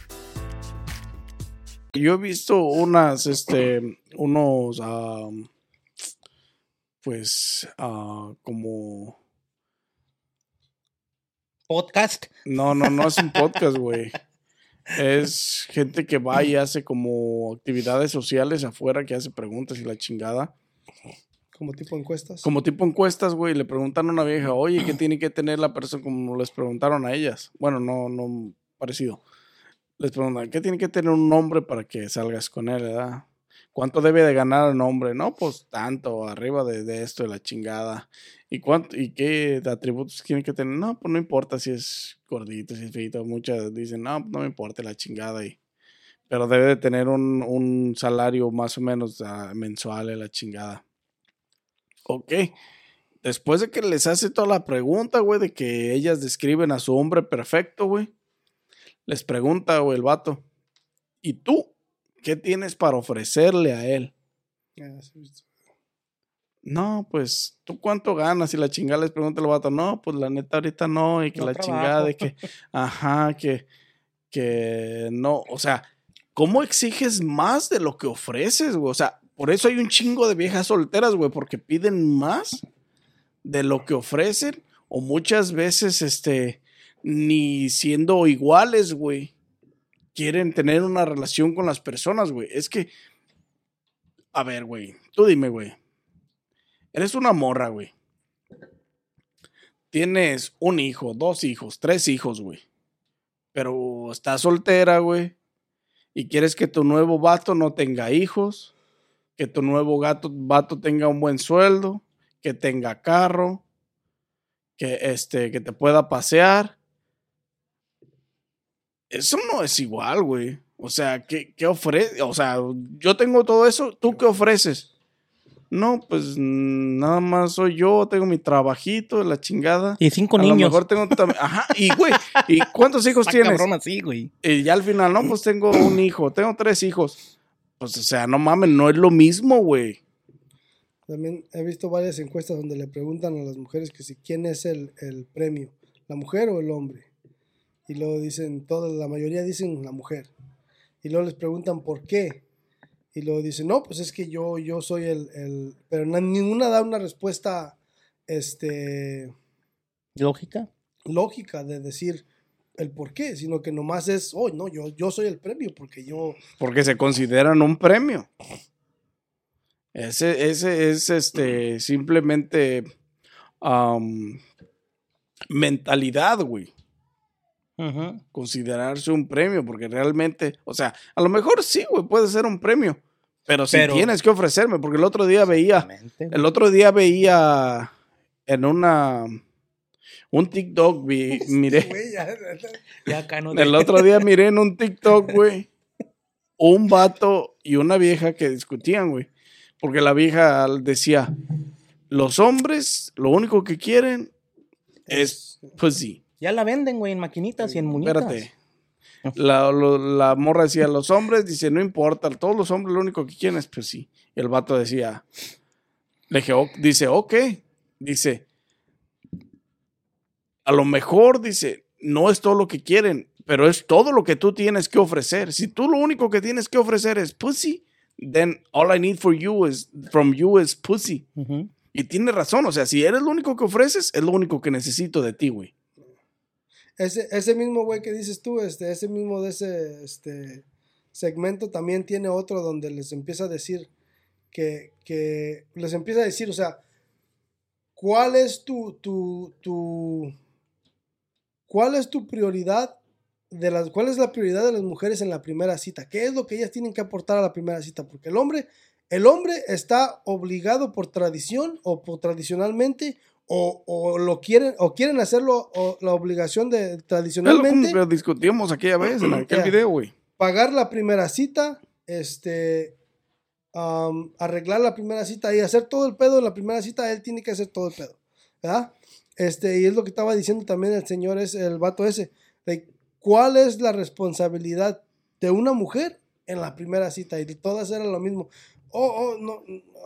yo he visto unas, este, unos, am, pues, ah, como,
Podcast.
no, no, no es un podcast, güey. Es gente que va y hace como actividades sociales afuera, que hace preguntas y la chingada.
Como tipo encuestas.
Como tipo encuestas, güey, le preguntan a una vieja, oye, ¿qué tiene que tener la persona? Como les preguntaron a ellas. Bueno, no, no parecido. Les preguntan, ¿qué tiene que tener un hombre para que salgas con él, verdad? ¿Cuánto debe de ganar el hombre? No, pues tanto, arriba de, esto, de la chingada. ¿Y cuánto, y qué atributos tiene que tener? No, pues no importa si es gordito, si es feito. Muchas dicen, no, no me importa la chingada. Y, pero debe de tener un, un salario más o menos ah, mensual de la chingada. Ok. Después de que les hace toda la pregunta, güey, de que ellas describen a su hombre perfecto, güey. Les pregunta, güey, el vato. ¿Y tú? ¿Qué tienes para ofrecerle a él?
Visto.
No, pues, ¿tú cuánto ganas? Y la chingada les pregunta el vato, no, pues la neta ahorita no, y que
No
la
trabajo.
chingada de que, ajá, que, que no, o sea, ¿cómo exiges más de lo que ofreces, güey? O sea, por eso hay un chingo de viejas solteras, güey, porque piden más de lo que ofrecen, o muchas veces, este, ni siendo iguales, güey, quieren tener una relación con las personas, güey. Es que, a ver, güey, tú dime, güey. Eres una morra, güey. Tienes un hijo, dos hijos, tres hijos, güey. Pero estás soltera, güey. Y quieres que tu nuevo vato no tenga hijos. Que tu nuevo gato, vato tenga un buen sueldo. Que tenga carro. Que, este, que te pueda pasear. Eso no es igual, güey. O sea, ¿qué, qué ofrece? O sea, yo tengo todo eso. ¿Tú qué ofreces? No, pues nada más soy yo, tengo mi trabajito, la chingada.
Y cinco
a
niños.
lo mejor tengo tam- Ajá, y güey, ¿y cuántos hijos
Está
tienes?
cabrón así, güey.
Y ya al final, no, pues tengo un hijo, tengo tres hijos. Pues, o sea, no mames, no es lo mismo, güey.
También he visto varias encuestas donde le preguntan a las mujeres que si quién es el, el premio, la mujer o el hombre. Y luego dicen, todas, la mayoría dicen la mujer. Y luego les preguntan por qué. Y luego dicen, no, pues es que yo, yo soy el, el... Pero na- ninguna da una respuesta este,
¿Lógica?
lógica de decir el por qué, sino que nomás es, oh, no, yo, yo soy el premio porque yo...
Porque se consideran un premio. Ese, ese es este simplemente mentalidad, güey. Considerarse un premio, porque realmente, o sea, a lo mejor sí, güey, puede ser un premio, pero si
Pero-
tienes que ofrecerme, porque el otro día veía, el otro día veía en una, un TikTok, vi- miré,
Güey, ya-
Ya acá no
el otro día miré en un TikTok, güey, un vato y una vieja que discutían, güey, porque la vieja decía, los hombres lo único que quieren es pussy.
Ya la venden, güey, en maquinitas y en muñecas.
Espérate. La, lo- la morra decía, los hombres, dice, no importa, todos los hombres lo único que quieren es pues sí. Y el vato decía, le dije, dice, ok, dice, a lo mejor, dice, no es todo lo que quieren, pero es todo lo que tú tienes que ofrecer. Si tú lo único que tienes que ofrecer es pussy, then all I need for you is, from you is pussy. Y tiene razón, o sea, si eres lo único que ofreces, es lo único que necesito de ti, güey.
Ese, ese mismo güey que dices tú, este, ese mismo de ese este, segmento también tiene otro donde les empieza a decir que, que les empieza a decir, o sea, ¿cuál es tu, tu, cuál es tu prioridad de las, cuál es la prioridad de las mujeres en la primera cita? ¿Qué es lo que ellas tienen que aportar a la primera cita? Porque el hombre, el hombre está obligado por tradición o por tradicionalmente o, o lo quieren o quieren hacerlo o la obligación de
Es lo
tradicionalmente
que discutimos aquella vez en aquel video, güey.
pagar la primera cita, este, am, arreglar la primera cita y hacer todo el pedo en la primera cita, él tiene que hacer todo el pedo, ¿verdad? Este, y es lo que estaba diciendo también el señor, es el vato ese, de cuál es la responsabilidad de una mujer en la primera cita y todas eran lo mismo. Oh, oh, no,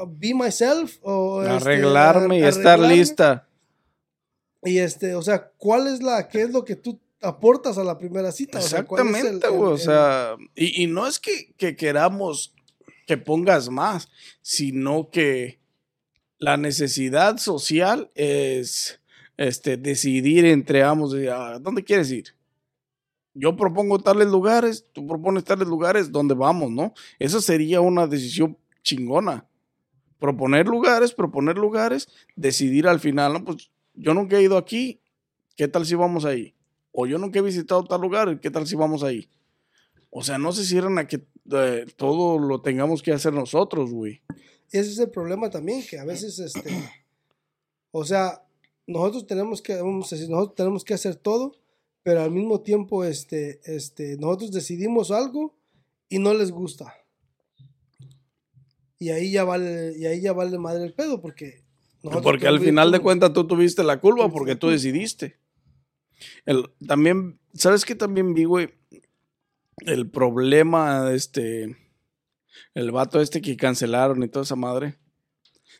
be myself o este,
Arreglarme y
ar-
estar
arreglarme.
lista.
Y este, o sea, ¿cuál es la, qué es lo que tú aportas a la primera cita? O sea, ¿cuál es el-
Exactamente,
el-
güey. O sea, y, y no es que, que queramos que pongas más, sino que la necesidad social es este, decidir entre ambos, ¿a dónde quieres ir? Yo propongo tales lugares, tú propones tales lugares, ¿dónde vamos, no? Eso sería una decisión chingona. Proponer lugares, proponer lugares, decidir al final. Pues yo nunca he ido aquí, ¿qué tal si vamos ahí? O yo nunca he visitado tal lugar, ¿qué tal si vamos ahí? O sea, no se cierran a que eh, todo lo tengamos que hacer nosotros, güey.
Ese es el problema también, que a veces, este, o sea, nosotros tenemos que, vamos tenemos que hacer todo, pero al mismo tiempo, este, este, nosotros decidimos algo y no les gusta. Y ahí ya vale, y ahí ya vale madre el pedo, porque
Porque al final de cuentas tú tuviste la culpa porque tú decidiste. El, también, ¿sabes qué también vi, güey? El problema, este, el vato este que cancelaron y toda esa madre.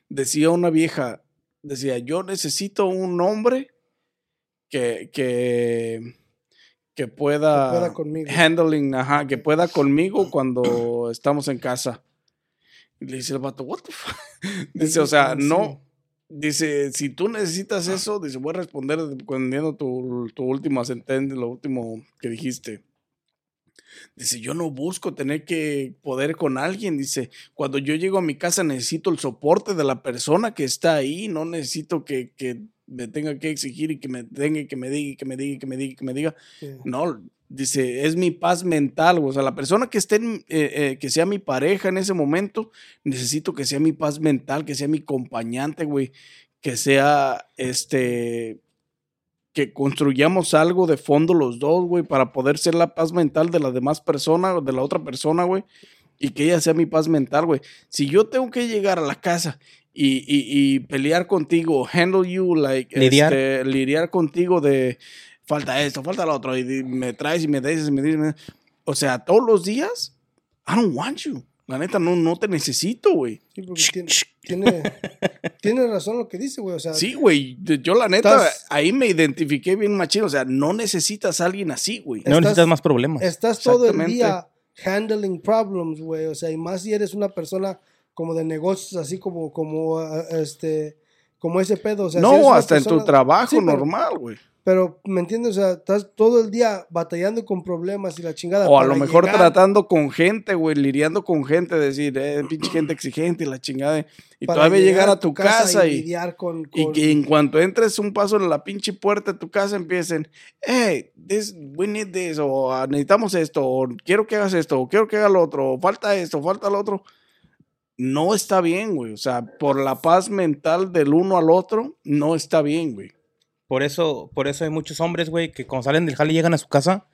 Decía una vieja, decía, yo necesito un hombre que, que, que pueda,
Que pueda conmigo.
handling, ajá, que pueda conmigo cuando estamos en casa. Le dice el vato, what the fuck? Dice, o sea, no, Dice, si tú necesitas eso, dice, voy a responder respondiendo tu, tu última sentencia, lo último que dijiste. Dice, yo no busco tener que poder con alguien. Dice, cuando yo llego a mi casa necesito el soporte de la persona que está ahí. No necesito que, que me tenga que exigir y que me tenga que me diga y que me diga y que me diga y que me diga.
Sí.
No, dice, es mi paz mental, güey. O sea, la persona que esté, en- eh, eh, que sea mi pareja en ese momento, necesito que sea mi paz mental, que sea mi acompañante, güey. Que sea, este, que construyamos algo de fondo los dos, güey, para poder ser la paz mental de la demás persona, de la otra persona, güey. Y que ella sea mi paz mental, güey. Si yo tengo que llegar a la casa y, y- y pelear contigo, handle you, like,
Lidiar.
este, lidiar contigo de falta esto, falta lo otro, y me traes y me dices, y me dices, me- o sea, todos los días, I don't want you. La neta, no, no te necesito, güey.
Sí, porque tiene, tiene, tiene razón lo que dice, güey. O sea,
Sí, güey. Yo, la neta,
Estás-
ahí me identifiqué bien machino. O sea, no necesitas a alguien así, güey.
No necesitas más problemas.
estás todo el día handling problems, güey. O sea, y más si eres una persona como de negocios, así como, como, ah, este, como ese pedo. O sea,
no, hasta en tu
persona-
trabajo
Sí,
normal, güey.
Pero, ¿me entiendes? O sea, estás todo el día batallando con problemas y la chingada.
O a lo mejor
llegar-
tratando con gente, güey, lidiando con gente, decir, eh, pinche gente exigente y la chingada. Y
para
todavía llegar a tu casa,
y,
y,
lidiar con,
y
con-
que en cuanto entres un paso en la pinche puerta de tu casa empiecen, hey, this, we need this, o "Ah, necesitamos esto, o quiero que hagas esto, o quiero que hagas lo otro, o falta esto, falta lo otro. No está bien, güey. O sea, por la paz mental del uno al otro, no está bien, güey.
Por eso, por eso hay muchos hombres, güey, que cuando salen del jale y llegan a su casa,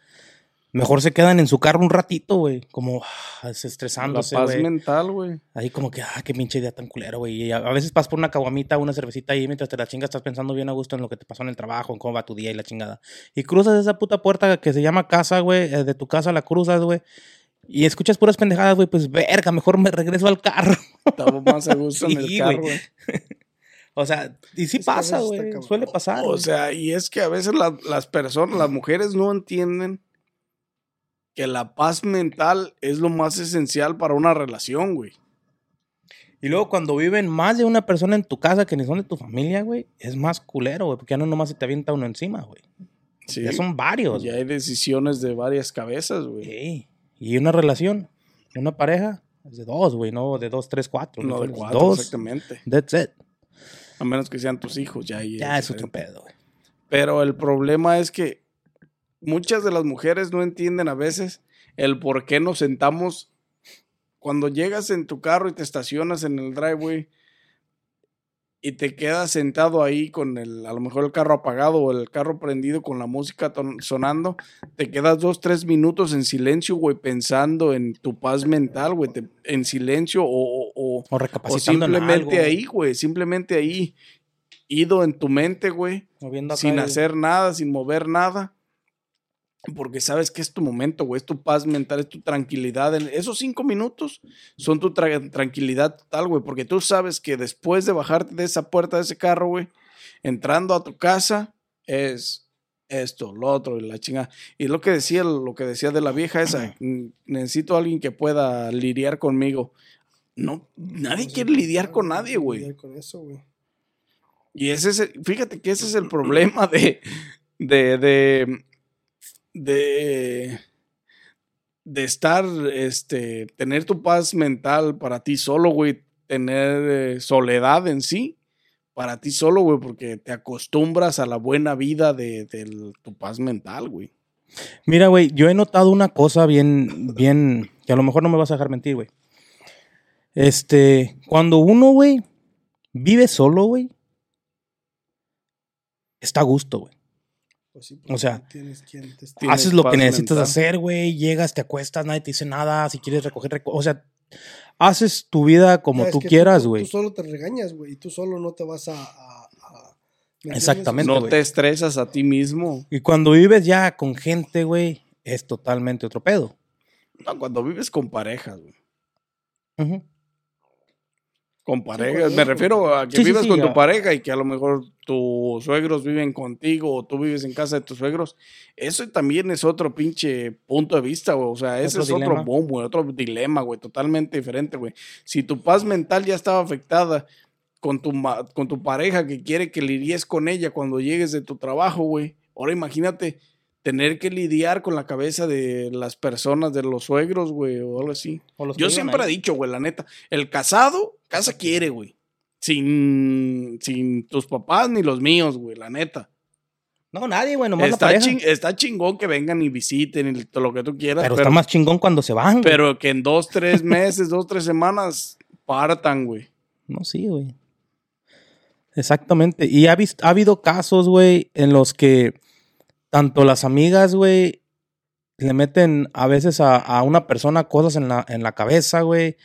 mejor se quedan en su carro un ratito, güey. Como ah,
La
desestresándose,
paz
güey.
mental, güey.
Ahí como que, ah, qué pinche idea tan culero, güey. Y a, a veces pasas por una caguamita, una cervecita ahí mientras te la chingas, estás pensando bien a gusto en lo que te pasó en el trabajo, en cómo va tu día y la chingada. Y cruzas esa puta puerta que se llama casa, güey, eh, de tu casa la cruzas, güey. Y escuchas puras pendejadas, güey, pues verga, mejor me regreso al carro.
Estaba más a gusto en el carro,
güey. O sea, y sí pasa, güey. Suele pasar.
O sea, y es que a veces la- las personas, las mujeres no entienden que la paz mental es lo más esencial para una relación, güey.
Y luego cuando viven más de una persona en tu casa que ni son de tu familia, güey, es más culero, güey, porque ya no nomás se te avienta uno encima, güey.
Sí.
Ya son varios.
Ya hay decisiones de varias cabezas, güey.
Sí. Y una relación, una pareja, es de dos, güey, no de dos, tres, cuatro.
No de cuatro,
Dos.
exactamente.
That's it.
A menos que sean tus hijos, ya ahí
Ya es otro pedo, güey.
Pero el problema es que muchas de las mujeres no entienden a veces el por qué nos sentamos cuando llegas en tu carro y te estacionas en el driveway y te quedas sentado ahí con el, a lo mejor el carro apagado o el carro prendido con la música sonando, te quedas dos, tres minutos en silencio, güey, pensando en tu paz mental, güey, te- en silencio o, o- o-
O
o
recapacitando en
simplemente
algo,
ahí, güey, simplemente ahí, ido en tu mente, güey, sin
el-
hacer nada, sin mover nada. Porque sabes que es tu momento, güey, es tu paz mental, es tu tranquilidad. Esos cinco minutos son tu tra- tranquilidad total, güey, porque tú sabes que después de bajarte de esa puerta de ese carro, güey, entrando a tu casa, es esto, lo otro, y la chingada. Y lo que decía, lo que decía de la vieja esa, necesito a alguien que pueda lidiar conmigo. No, nadie quiere lidiar con nadie, güey.
Con eso, güey.
Y ese es, el- fíjate que ese es el problema de, de, de, de, de estar, este, tener tu paz mental para ti solo, güey, tener eh, soledad en sí, para ti solo, güey, porque te acostumbras a la buena vida de, de tu paz mental, güey.
Mira, güey, yo he notado una cosa bien, bien, que a lo mejor no me vas a dejar mentir, güey. Este, cuando uno, güey, vive solo, güey, está a gusto, güey.
Pues sí,
O sea,
tienes quien te
Tienes
Haces lo que necesitas
mental.
hacer, güey. Llegas, te acuestas, nadie te dice nada. Si quieres recoger, reco- o sea, haces tu vida como tú quieras, güey.
Tú solo te regañas, güey, y tú solo no te vas a...
Exactamente.
No te estresas a ti mismo.
Y cuando vives ya con gente, güey, es totalmente otro pedo.
No, cuando vives con parejas, güey.
Ujú.
Con parejas.
cuando
Me refiero a que
Sí, sí,
vivas
sí,
con tu pareja y que a lo mejor tus suegros viven contigo o tú vives en casa de tus suegros. Eso también es otro pinche punto de vista, güey. O sea, ese
Otro
es otro
dilema.
boom, güey. Otro dilema, güey. Totalmente diferente, güey. Si tu paz mental ya estaba afectada con tu, con tu pareja que quiere que lidies con ella cuando llegues de tu trabajo, güey. Ahora imagínate tener que lidiar con la cabeza de las personas, de los suegros, güey, o algo así.
O los que
Yo siempre he dicho, güey, la neta, el casado, casa quiere, güey. Sin, sin tus papás ni los míos, güey, la neta.
No, nadie, güey, nomás la
Está,
pareja.
ching- está chingón que vengan y visiten y lo que tú quieras,
pero,
pero,
está más chingón cuando se van. güey.
pero que en dos, tres meses, dos, tres semanas partan, güey.
No, sí, güey. Exactamente. Y ha, ha habido casos, güey, en los que tanto las amigas, güey, le meten a veces a, a una persona cosas en la, en la cabeza, güey.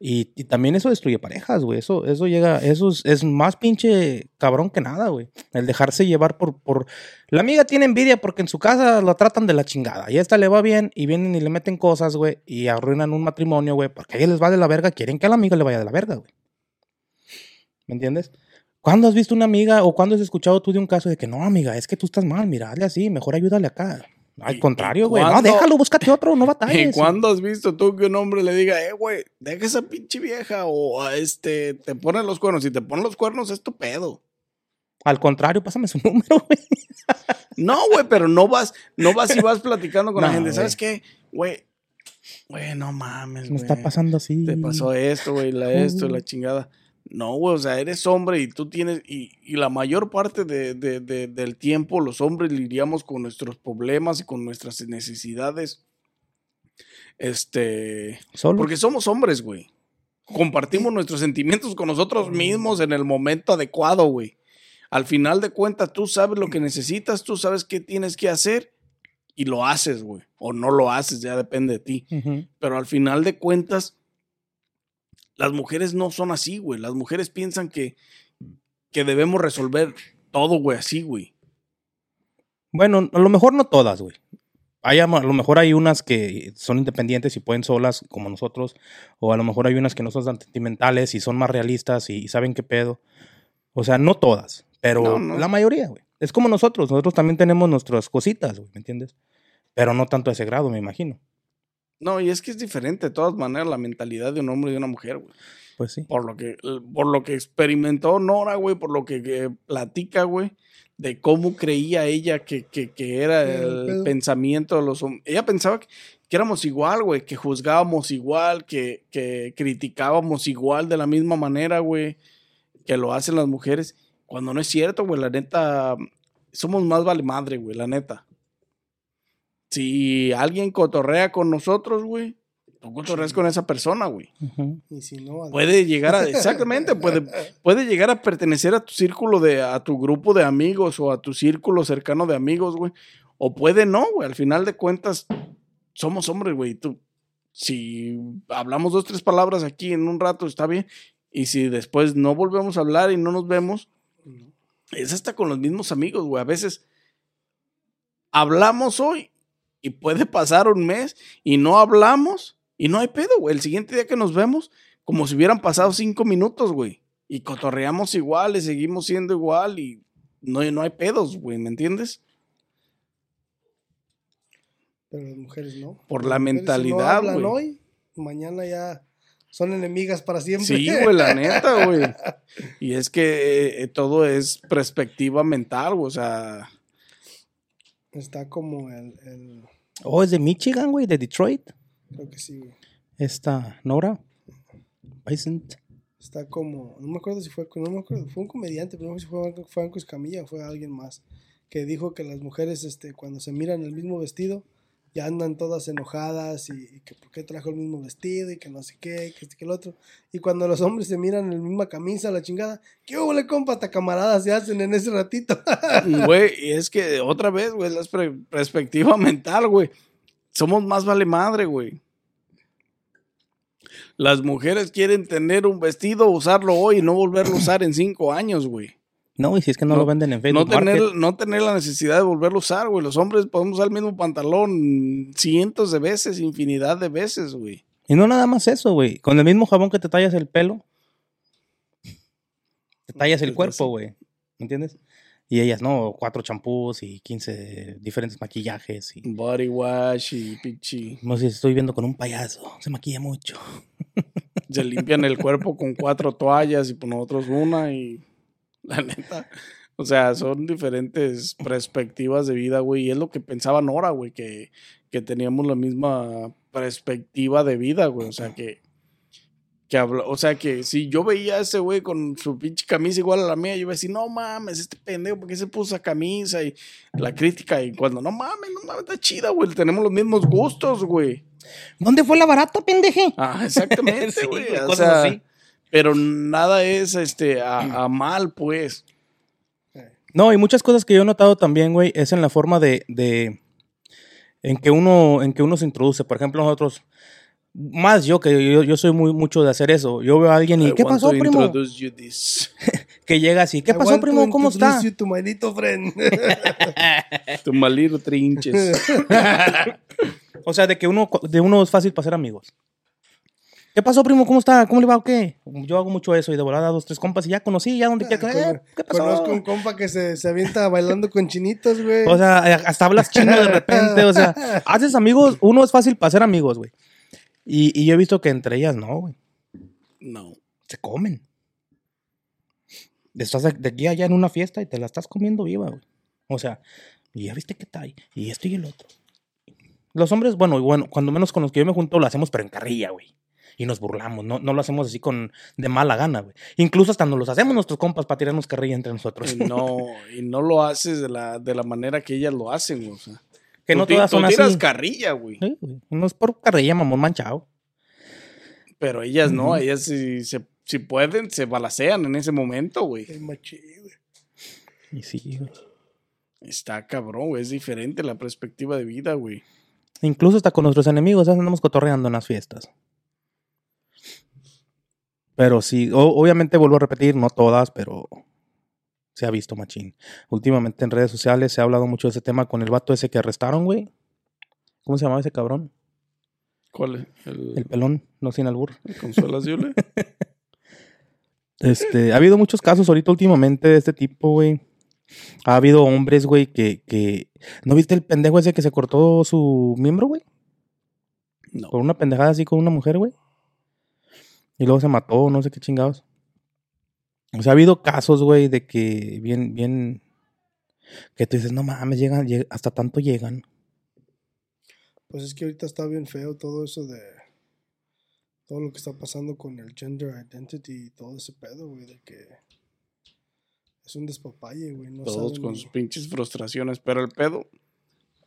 Y, y también eso destruye parejas, güey. Eso, eso llega, eso es, es más pinche cabrón que nada, güey. El dejarse llevar por, por. La amiga tiene envidia porque en su casa lo tratan de la chingada. Y a esta le va bien y vienen y le meten cosas, güey. Y arruinan un matrimonio, güey. Porque a ella les va de la verga. Quieren que a la amiga le vaya de la verga, güey. ¿Me entiendes? ¿Cuándo has visto una amiga o cuándo has escuchado tú de un caso de que no, amiga, es que tú estás mal, mira, hazle así, mejor ayúdale acá? Al
¿Y-
contrario,
y
güey. No, déjalo, búscate otro, no
¿Y
batalles.
cuándo has visto tú que un hombre le diga, eh, güey, deja esa pinche vieja o a este, te pone los cuernos? Si te ponen los cuernos es tu pedo.
Al contrario, pásame su número, güey.
No, güey, pero no vas, no vas y vas platicando con la gente. ¿Sabes qué? Güey, güey, no mames,
Me
güey.
está pasando así.
Te pasó esto, güey, la esto, y la chingada. No, güey, o sea, eres hombre y tú tienes, y, y la mayor parte de, de- de- del tiempo los hombres lidiamos con nuestros problemas y con nuestras necesidades. Este, porque somos hombres, güey. Compartimos nuestros sentimientos con nosotros mismos en el momento adecuado, güey. Al final de cuentas, tú sabes lo que necesitas, tú sabes qué tienes que hacer y lo haces, güey. O no lo haces, ya depende de ti. Pero al final de cuentas, las mujeres no son así, güey. Las mujeres piensan que, que debemos resolver todo, güey, así, güey.
Bueno, a lo mejor no todas, güey. Hay, a lo mejor hay unas que son independientes y pueden solas, como nosotros. O a lo mejor hay unas que no son tan sentimentales y son más realistas y, saben qué pedo. O sea, no todas, pero
No, no.
la mayoría, güey. Es como nosotros. Nosotros también tenemos nuestras cositas, güey, ¿me entiendes? Pero no tanto a ese grado, me imagino.
No, y es que es diferente de todas maneras la mentalidad de un hombre y de una mujer, güey.
Pues sí.
Por lo que, por lo que experimentó Nora, güey, por lo que, que platica, güey, de cómo creía ella que, que, que era
el
pensamiento de los hombres. Ella pensaba que, que éramos igual, güey, que juzgábamos igual, que, que criticábamos igual de la misma manera, güey, que lo hacen las mujeres. Cuando no es cierto, güey, la neta, somos más vale madre, güey, la neta. Si alguien cotorrea con nosotros, güey, tú cotorreas con esa persona, güey.
Y si no, al-
puede llegar a exactamente puede, puede llegar a pertenecer a tu círculo de a tu grupo de amigos o a tu círculo cercano de amigos güey. O puede no güey. Al final de cuentas somos hombres güey. Tú si hablamos dos tres palabras aquí en un rato está bien. Y si después no volvemos a hablar y no nos vemos es hasta con los mismos amigos güey. A veces hablamos hoy y puede pasar un mes y no hablamos y no hay pedo, güey. El siguiente día que nos vemos, como si hubieran pasado cinco minutos, güey. Y cotorreamos igual y seguimos siendo igual y no, no hay pedos, güey, ¿me entiendes?
pero las mujeres no.
Por
Las
la
si
mentalidad,
no
güey.
hoy, mañana ya son enemigas para siempre.
Sí, güey, la neta, güey. Y es que eh, todo es perspectiva mental, güey. O sea,
Está como el, el-
Oh, es de Michigan, güey, de Detroit.
creo que sí, güey.
Esta Nora. Vicent.
Está como, no me acuerdo si fue, no me acuerdo, fue un comediante, pero no sé si fue Franco Escamilla o fue alguien más que dijo que las mujeres, este, cuando se miran el mismo vestido, ya andan todas enojadas y, y que por qué trajo el mismo vestido y que no sé qué, que este que el otro. Y cuando los hombres se miran en la misma camisa, la chingada, ¿qué hubo, le compa? Hasta camaradas se hacen en ese ratito.
Güey, y es que otra vez, güey, la perspectiva mental, güey. Somos más vale madre, güey. Las mujeres quieren tener un vestido, usarlo hoy y no volverlo a usar en cinco años, güey.
No, y si es que no,
No-
lo venden en
No
Facebook
tener,
Market.
no tener la necesidad de volverlo a usar, güey. Los hombres podemos usar el mismo pantalón cientos de veces, infinidad de veces, güey.
Y no nada más eso, güey. Con el mismo jabón que te tallas el pelo, te tallas el
Pues,
cuerpo, güey. ¿Me entiendes? Y ellas, no, cuatro champús y 15 diferentes maquillajes. Y...
Body wash y pinche.
No sé si estoy viendo con un payaso. Se maquilla mucho.
Se limpian el cuerpo con cuatro toallas y por nosotros una y la neta. O sea, son diferentes perspectivas de vida, güey. Y es lo que pensaba Nora, güey, que, que teníamos la misma perspectiva de vida, güey. O sea, que, que habla, o sea, que si yo veía a ese güey con su pinche camisa igual a la mía, yo iba a decir, no mames, este pendejo, ¿por qué se puso esa camisa? Y la crítica, y cuando, no mames, no mames, está chida, güey, tenemos los mismos gustos, güey.
¿Dónde fue la barata, pendeje?
Ah, exactamente, güey. o sea,
así.
Pero nada es este a, a mal, pues.
No, y muchas cosas que yo he notado también, güey, es en la forma de, de en que uno, en que uno se introduce. Por ejemplo, nosotros, más yo que yo, yo soy muy mucho de hacer eso. Yo veo a alguien y
I
¿qué
want
pasó,
to
primo?
introduce you this.
Que llega así, ¿qué
I
pasó,
want to
primo? ¿Cómo está?
you to my little friend.
Tu malito trinches.
O sea, de que uno, de uno es fácil pasar amigos. ¿Qué pasó, primo? ¿Cómo está? ¿Cómo le va o qué? Yo hago mucho eso y de volada dos, tres compas y ya conocí, ya donde quiera que eh, ¿Qué pasó?
Conozco un compa que se, se avienta bailando con chinitos, güey.
O sea, eh, hasta hablas chino de repente, o sea, haces amigos, uno es fácil para ser amigos, güey. Y, y yo he visto que entre ellas no, güey.
No.
Se comen. Estás de de aquí a allá en una fiesta y te la estás comiendo viva, güey. O sea, y ya viste qué tal, y esto y el otro. Los hombres, bueno, y bueno, cuando menos con los que yo me junto lo hacemos, pero en carrilla, güey. Y nos burlamos, no, no lo hacemos así con de mala gana, güey. Incluso hasta nos los hacemos nuestros compas para tirarnos carrilla entre nosotros.
Y no, y no lo haces de la, de la manera que ellas lo hacen, güey. O sea,
que
tú
no todas
tú
son
tiras
así.
carrilla, güey.
Sí, güey. No es por carrilla, mamón manchado.
Pero ellas no, ellas si, se- si pueden, se balacean en ese momento, güey.
Qué machín, güey.
Y sí, güey.
Está cabrón, güey. Es diferente la perspectiva de vida, güey.
Incluso hasta con nuestros enemigos, andamos cotorreando en las fiestas. Pero sí, o- obviamente vuelvo a repetir, no todas, pero se ha visto machín. Últimamente en redes sociales se ha hablado mucho de ese tema con el vato ese que arrestaron, güey. ¿Cómo se llamaba ese cabrón?
¿Cuál es? El,
El pelón, no sin albur.
el Consuelas Yule?
Este, ha habido muchos casos ahorita últimamente de este tipo, güey. Ha habido hombres, güey, que, que... ¿No viste el pendejo ese que se cortó su miembro, güey?
No.
Por una pendejada así con una mujer, güey. Y luego se mató, no sé qué chingados. O sea, ha habido casos, güey, de que bien, bien. Que tú dices, no mames, llegan, lleg- hasta tanto llegan.
Pues es que ahorita está bien feo todo eso de. Todo lo que está pasando con el gender identity y todo ese pedo, güey, de que. Es un despapalle, güey. No
Todos
saben
con
ni-
sus pinches frustraciones. Pero el pedo,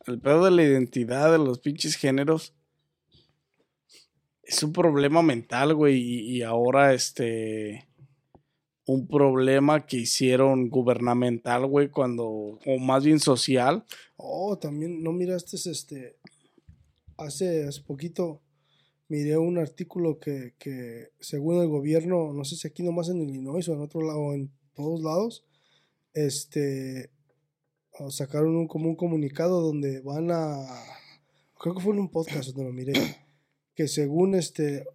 el pedo de la identidad de los pinches géneros es un problema mental, güey. Y, ahora, este. Un problema que hicieron gubernamental, güey, cuando. O más bien social.
Oh, también, ¿no miraste este? Hace, hace poquito miré un artículo que, que según el gobierno, no sé si aquí nomás en Illinois o en otro lado, en todos lados, este, sacaron un, como un comunicado donde van a, creo que fue en un podcast donde lo miré, que según este,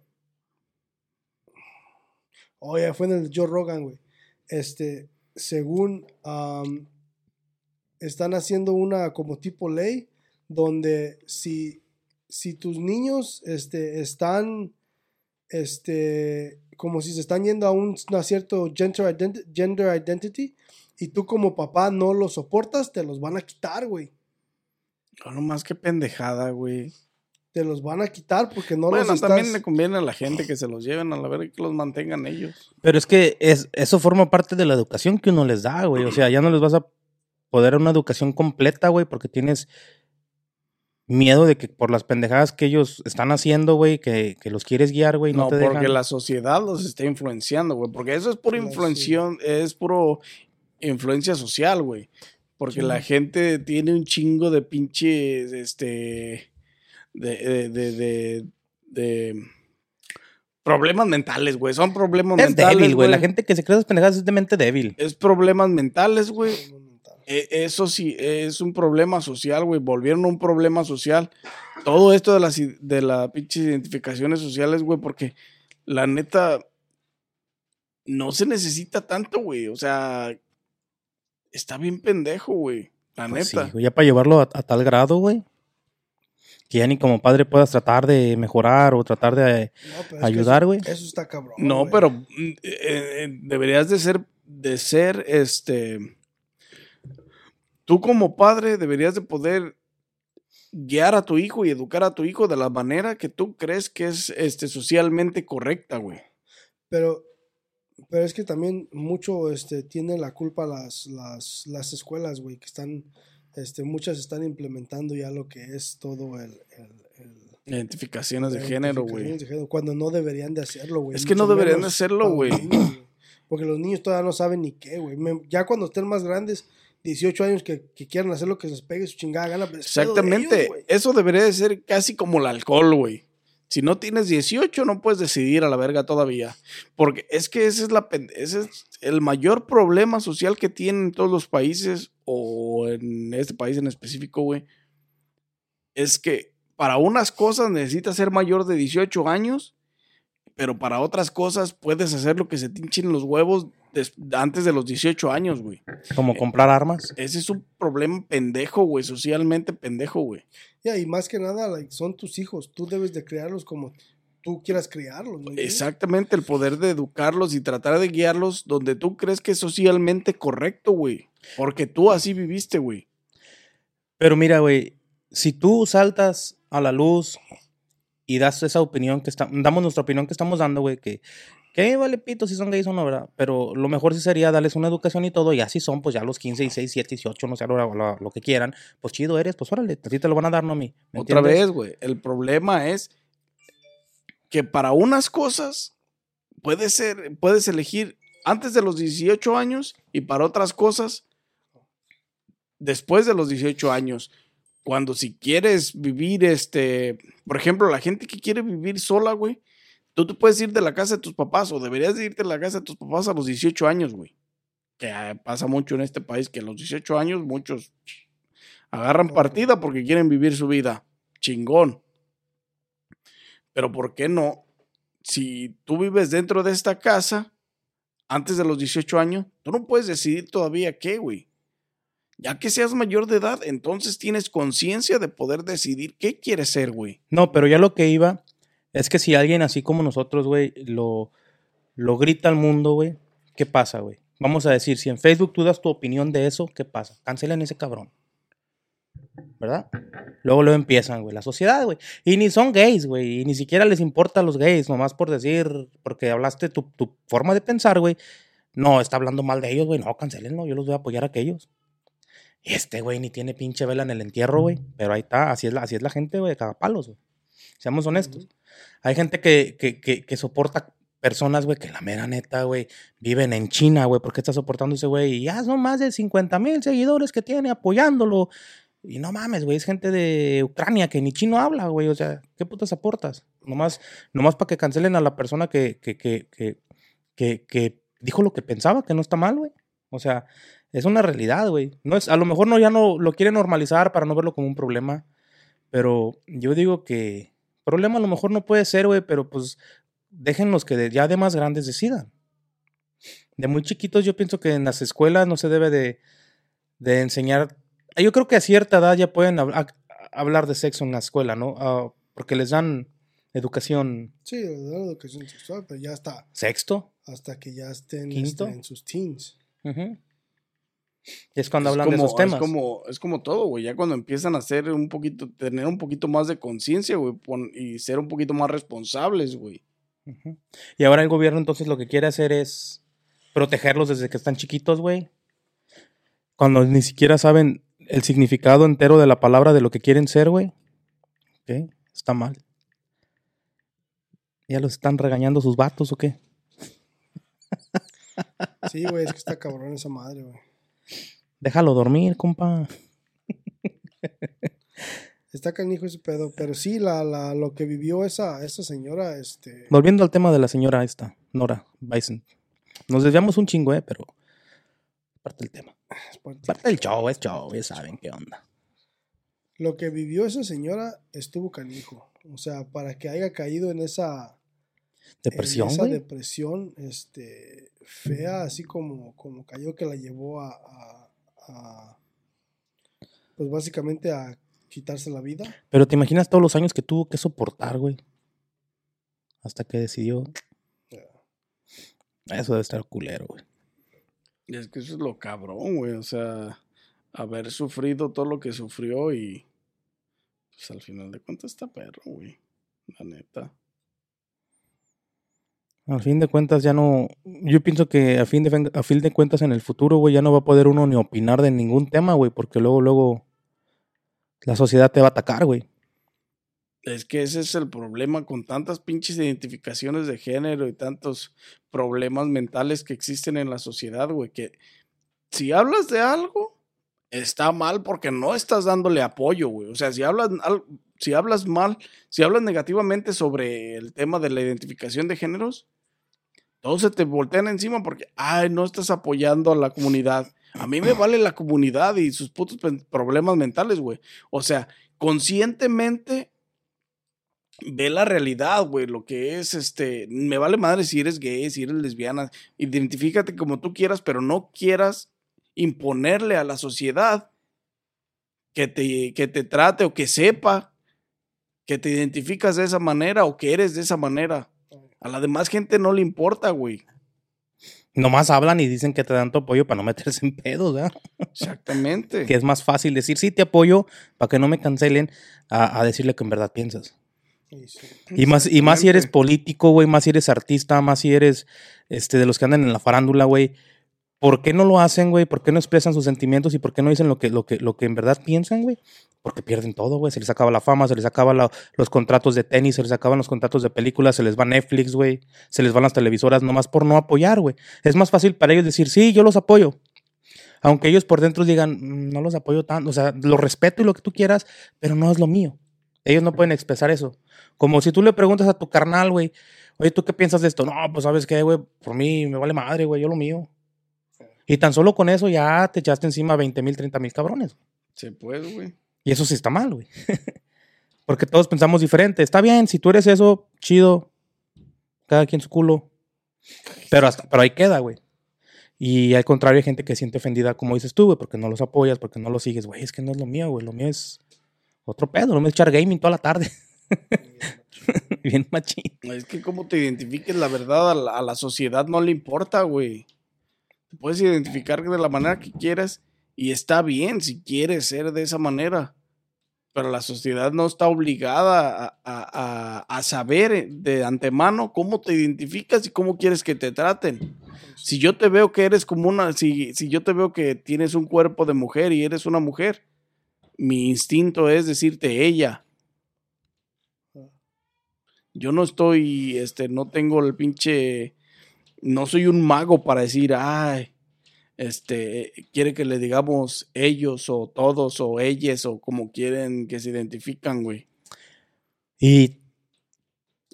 oye, fue en el Joe Rogan, güey, este, según, están haciendo una como tipo ley donde si, si tus niños este, están este, como si se están yendo a un a cierto gender, gender identity y tú como papá no lo soportas, te los van a quitar, güey.
No, nomás que pendejada, güey.
Te los van a quitar porque no
bueno,
los estás...
también le conviene a la gente que se los lleven a la verga y que los mantengan ellos.
Pero es que es, eso forma parte de la educación que uno les da, güey. O sea, ya no les vas a poder una educación completa, güey, porque tienes miedo de que por las pendejadas que ellos están haciendo, güey, que, que los quieres guiar, güey, no,
No,
te
porque
dejan.
la sociedad los está influenciando, güey. Porque eso es pura
Sí,
influencia, es puro influencia social, güey. Porque la gente tiene un chingo de pinches, este, de, de, de, de- de problemas mentales, güey. Son problemas
Es
mentales,
débil, güey. La gente que se cree esas pendejadas es de mente débil.
Es problemas mentales, güey. E- Eso sí, es un problema social, güey. Volvieron un problema social. Todo esto de las de las pinches identificaciones sociales, güey, porque la neta no se necesita tanto, güey. O sea, está bien pendejo, güey. La
Pues sí,
neta.
güey, ya para llevarlo a, a tal grado, güey. Que ya ni como padre puedas tratar de mejorar o tratar de
No, pero es que
ayudar,
eso-
güey.
Eso, está cabrón.
no, pero mm, eh, eh, deberías de ser, de ser, este, tú como padre deberías de poder guiar a tu hijo y educar a tu hijo de la manera que tú crees que es, este, socialmente correcta, güey.
Pero, pero es que también mucho este, tiene la culpa las, las, las escuelas, güey, que están, este, muchas están implementando ya lo que es todo el... el, el-
Identificaciones de género, güey.
Cuando no deberían de hacerlo, güey.
Es que no deberían
menos
de hacerlo, güey.
Porque los niños todavía no saben ni qué, güey. Ya cuando estén más grandes, 18 años, que, que quieran hacer lo que se les pegue su chingada gana. pues, de
Exactamente.
ellos.
Eso debería de ser casi como el alcohol, güey. Si no tienes 18, no puedes decidir a la verga todavía. Porque es que ese es, el mayor problema social que tienen todos los países, o en este país en específico, güey. Es que para unas cosas necesitas ser mayor de 18 años, pero para otras cosas puedes hacer lo que se te hinchen los huevos antes de los 18 años, güey.
Como comprar armas.
Ese es un problema pendejo, güey, socialmente pendejo, güey.
Ya, y más que nada, like, son tus hijos. Tú debes de criarlos como tú quieras criarlos. ¿me entiendes?
Exactamente, el poder de educarlos y tratar de guiarlos donde tú crees que es socialmente correcto, güey. Porque tú así viviste, güey.
Pero mira, güey, si tú saltas a la luz y das esa opinión que está, damos nuestra opinión que estamos dando, güey, que, que vale pito si son gays o no, ¿verdad? Pero lo mejor sí sería darles una educación y todo, y así son, pues ya los 15, 16, 17, 18, no sé, lo, lo- lo que quieran, pues chido eres, pues órale, a ti te lo van a dar, no a mí. ¿me
Otra
entiendes?
vez, güey. El problema es que para unas cosas puedes ser, puedes elegir antes de los 18 años y para otras cosas después de los 18 años. Cuando si quieres vivir, este, por ejemplo, la gente que quiere vivir sola, güey, tú te puedes ir de la casa de tus papás o deberías de irte de la casa de tus papás a los 18 años, güey. Que eh, pasa mucho en este país, que a los 18 años muchos agarran partida porque quieren vivir su vida. Chingón. Pero ¿por qué no? Si tú vives dentro de esta casa, antes de los 18 años, tú no puedes decidir todavía qué, güey. Ya que seas mayor de edad, entonces tienes conciencia de poder decidir qué quieres ser, güey.
No, pero ya lo que iba es que si alguien así como nosotros, güey, lo, lo grita al mundo, güey, ¿qué pasa, güey? Vamos a decir, si en Facebook tú das tu opinión de eso, ¿qué pasa? Cancelen ese cabrón. ¿Verdad? Luego luego empiezan, güey, la sociedad, güey. Y ni son gays, güey. Y ni siquiera les importa a los gays, nomás por decir, porque hablaste tu, tu forma de pensar, güey. No, está hablando mal de ellos, güey. No, cancelenlo, yo los voy a apoyar a aquellos. Este, güey, ni tiene pinche vela en el entierro, güey. Pero ahí está, así es la, así es la gente, güey, de cagapalos, güey. Seamos honestos. Hay gente que, que, soporta personas, güey, que la mera neta, güey, viven en China, güey. ¿Por qué está soportando ese güey? Y ya son más de 50 mil seguidores que tiene apoyándolo. Y no mames, güey, es gente de Ucrania que ni chino habla, güey. O sea, ¿qué putas aportas? Nomás, nomás para que cancelen a la persona que, que, que, que, que, dijo lo que pensaba, que no está mal, güey. O sea, es una realidad, güey. No es, a lo mejor no, ya no lo quieren normalizar para no verlo como un problema. Pero yo digo que problema a lo mejor no puede ser, güey, pero pues déjenlos que de- ya de más grandes decidan. De muy chiquitos yo pienso que en las escuelas no se debe de, de enseñar. Ah, Yo creo que a cierta edad ya pueden hab- a- hablar de sexo en la escuela, ¿no? Ah, porque les dan educación
Sí, le dan educación sexual, pero ya está.
sexto.
Hasta que ya estén
¿Quinto?
este, en sus teens.
Ujú. Y es cuando
Es
hablan de
como-
esos temas.
Es como, es como todo, güey. Ya cuando empiezan a ser un poquito, tener un poquito más de conciencia, güey, y ser un poquito más responsables, güey.
Y ahora el gobierno entonces lo que quiere hacer es protegerlos desde que están chiquitos, güey. Cuando ni siquiera saben el significado entero de la palabra de lo que quieren ser, güey. ¿Ok? Está mal. ¿Ya los están regañando sus vatos o qué?
Sí, güey, es que está cabrón esa madre, güey.
Déjalo dormir, compa.
Está canijo ese pedo, pero sí, la, la, lo que vivió esa, esa señora, este...
Volviendo al tema de la señora esta, Nora Bison. Nos desviamos un chingo, eh, pero parte del tema.
es parte-
Parte del show, es show, ya saben qué onda.
Lo que vivió esa señora estuvo canijo. O sea, para que haya caído en esa...
Depresión,
en esa
güey.
depresión, este, fea, así como, como cayó que la llevó a, a- a, pues básicamente a quitarse la vida.
Pero te imaginas todos los años que tuvo que soportar, güey. Hasta que decidió. Eso debe estar culero, güey.
Y es que eso es lo cabrón, güey. O sea, haber sufrido todo lo que sufrió y. Pues al final de cuentas está perro, güey. La neta.
Al fin de cuentas ya no. Yo pienso que a fin de, a fin de cuentas en el futuro, güey, ya no va a poder uno ni opinar de ningún tema, güey, porque luego, luego la sociedad te va a atacar, güey.
Es que ese es el problema con tantas pinches identificaciones de género y tantos problemas mentales que existen en la sociedad, güey, que si hablas de algo, está mal porque no estás dándole apoyo, güey. O sea, si hablas, si hablas mal, si hablas negativamente sobre el tema de la identificación de géneros, todos se te voltean encima porque, ay, no estás apoyando a la comunidad. A mí me vale la comunidad y sus putos problemas mentales, güey. O sea, conscientemente ve la realidad, güey, lo que es, este, me vale madre si eres gay, si eres lesbiana, identifícate como tú quieras, pero no quieras imponerle a la sociedad que te, que te trate o que sepa que te identificas de esa manera o que eres de esa manera. A la demás gente no le importa, güey.
Nomás hablan y dicen que te dan tu apoyo para no meterse en pedos, ¿verdad?
Exactamente.
Que es más fácil decir sí te apoyo para que no me cancelen a, a decirle que en verdad piensas.
Y
más, y más si eres político, güey, más si eres artista, más si eres este, de los que andan en la farándula, güey. ¿Por qué no lo hacen, güey? ¿Por qué no expresan sus sentimientos y por qué no dicen lo que, lo que, lo que en verdad piensan, güey? Porque pierden todo, güey. Se les acaba la fama, se les acaba los contratos de tenis, se les acaban los contratos de películas, se les va Netflix, güey. Se les van las televisoras nomás por no apoyar, güey. Es más fácil para ellos decir, sí, yo los apoyo. Aunque ellos por dentro digan, "Mm, no los apoyo tanto. O sea, los respeto y lo que tú quieras, pero no es lo mío. Ellos no pueden expresar eso. Como si tú le preguntas a tu carnal, güey, oye, ¿tú qué piensas de esto? No, pues sabes qué, güey, por mí me vale madre, güey, yo lo mío. Y tan solo con eso ya te echaste encima 20 mil, 30 mil cabrones.
Se puede, güey.
Y eso sí está mal, güey. Porque todos pensamos diferente. Está bien, si tú eres eso, chido. Cada quien su culo. Pero, hasta, pero ahí queda, güey. Y al contrario, hay gente que se siente ofendida, como dices tú, güey, porque no los apoyas, porque no los sigues. Güey, es que no es lo mío, güey. Lo mío es otro pedo. Lo mío es echar gaming toda la tarde. Bien machín.
Es que como te identifiques, la verdad, a la, a la sociedad no le importa, güey. Te puedes identificar de la manera que quieras y está bien si quieres ser de esa manera. Pero la sociedad no está obligada a, saber de antemano cómo te identificas y cómo quieres que te traten. Si yo te veo que eres como una, si, si yo te veo que tienes un cuerpo de mujer y eres una mujer, mi instinto es decirte ella. Yo no estoy, este, no tengo el pinche, no soy un mago para decir, ay, este, quiere que le digamos ellos o todos o ellas o como quieren que se identifican, güey.
Y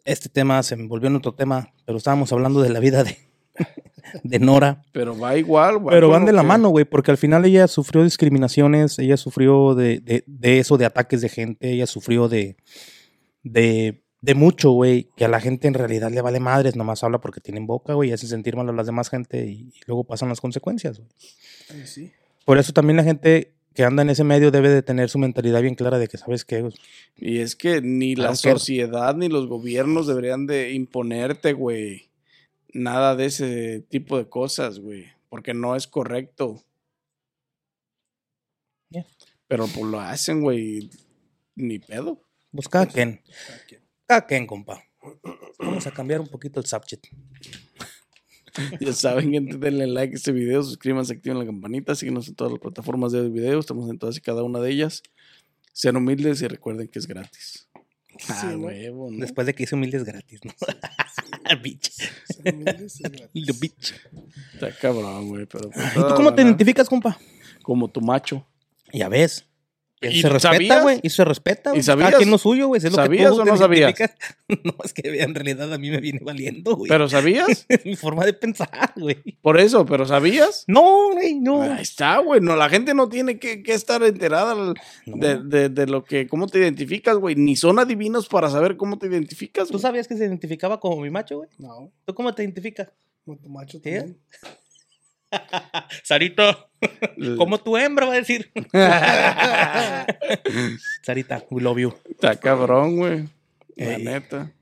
este tema se me volvió en otro tema, pero estábamos hablando de la vida de, de Nora.
Pero va igual, güey.
Pero van de la
que-
mano, güey, porque al final ella sufrió discriminaciones, ella sufrió de, de, de eso, de ataques de gente, ella sufrió de, de, de mucho, güey, que a la gente en realidad le vale madres, nomás habla porque tienen boca, güey, y hace sentir mal a las demás gente y, y luego pasan las consecuencias, güey.
Sí.
Por eso también la gente que anda en ese medio debe de tener su mentalidad bien clara de que, ¿sabes qué? güey?
Y es que ni la sociedad ni los gobiernos deberían de imponerte, güey. Nada de ese tipo de cosas, güey. Porque no es correcto.
Yeah.
Pero pues lo hacen, güey. Ni pedo.
Pues cada quien,
Quien,
compa. Vamos a cambiar un poquito el subject.
Ya saben, gente, denle like a este video, suscríbanse, activen la campanita, síguenos en todas las plataformas de video, estamos en todas y cada una de ellas. Sean humildes y recuerden que es gratis. Ah, huevo, ¿no?
Después de que hice humildes gratis, ¿no? bitch.
Humildes es gratis.
Bitch.
Está cabrón, güey, pero... pues,
¿Y tú cómo te identificas, compa?
Como tu macho.
Ya ves.
¿Y
se respeta, güey. Y se respeta, güey.
¿Y sabías?
Cada quien lo suyo, güey. lo que
¿Sabías
tú
o no sabías?
No, es que en realidad a mí me viene valiendo, güey.
¿Pero sabías?
Es mi forma de pensar, güey.
Por eso, ¿pero sabías?
No, güey, no.
Ahí está, güey. No, la gente no tiene que, que estar enterada de, de- de lo que, cómo te identificas, güey. Ni son adivinos para saber cómo te identificas,
¿Tú sabías que se identificaba como mi macho, güey?
No,
¿Tú cómo te identificas?
como tu macho
¿Sí? Sarita, como tu hembra va a decir. Sarita, we love you.
Está cabrón, güey. La
Ey.
neta.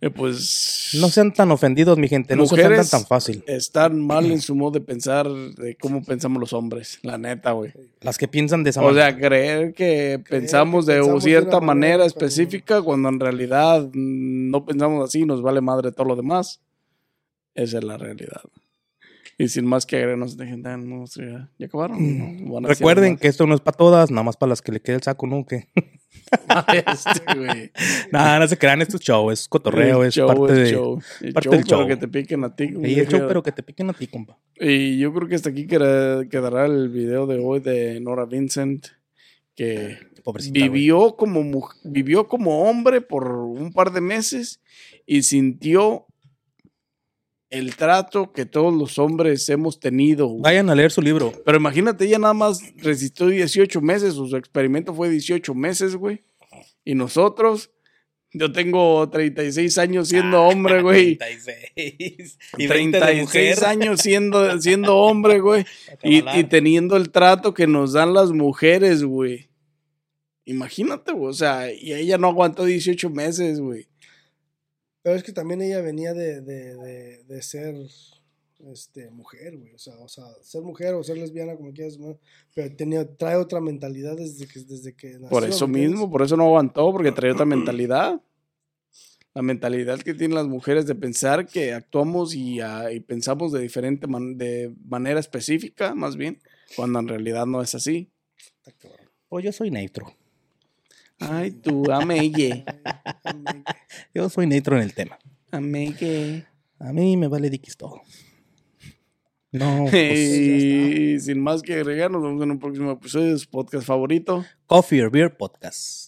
Eh, pues.
No sean tan ofendidos, mi gente. No se ofendan
Mujeres-
tan fácil.
Están mal en su modo de pensar de cómo pensamos los hombres. La neta, güey.
Las que piensan de esa
O
manera.
sea, creer que pensamos de
pensamos
cierta manera,
manera,
específica cuando en realidad no pensamos así, nos vale madre todo lo demás. Esa es la realidad. Y sin más que agregar, nos dejen tan- no ya, ya acabaron. ¿no? Van a
Recuerden que esto no es para todas, nada más para las que le quede el saco, ¿no? Que...
Este, güey.
Nada, no se crean, esto es show, es cotorreo,
El
es
show,
parte
el
de...
show. El
parte
show,
del
pero
show.
que te piquen a ti.
Y el show, pero que te piquen a ti, compa.
Y yo creo que hasta aquí queda- quedará el video de hoy de Nora Vincent, que
Pobrecita,
vivió como, vivió como hombre por un par de meses y sintió el trato que todos los hombres hemos tenido.
Vayan a leer su libro.
Pero imagínate, ella nada más resistió 18 meses, su experimento fue 18 meses, güey. Y nosotros, yo tengo 36 años siendo hombre, güey.
36. Y 20 de
36
mujer.
años siendo, siendo hombre, güey. Y, y teniendo el trato que nos dan las mujeres, güey. Imagínate, güey. O sea, y ella no aguantó 18 meses, güey.
Pero es que también ella venía de, de, de, de ser este, mujer, güey. O sea, o sea, ser mujer o ser lesbiana, como quieras, ¿no? pero tenía, trae otra mentalidad desde que, desde que nació.
Por eso mismo, por eso no aguantó, porque traía otra mentalidad. La mentalidad que tienen las mujeres de pensar que actuamos y, ah, y pensamos de diferente man- de manera específica, más bien, cuando en realidad no es así.
Cabrón.
Pues yo soy neutro.
Ay, tú.
Amén.
Yo soy neutro en el tema.
Amegue.
A mí me vale diquis todo. No, pues,
Y sin más que agregar, nos vemos en un próximo episodio de su podcast favorito.
Coffee or Beer Podcast.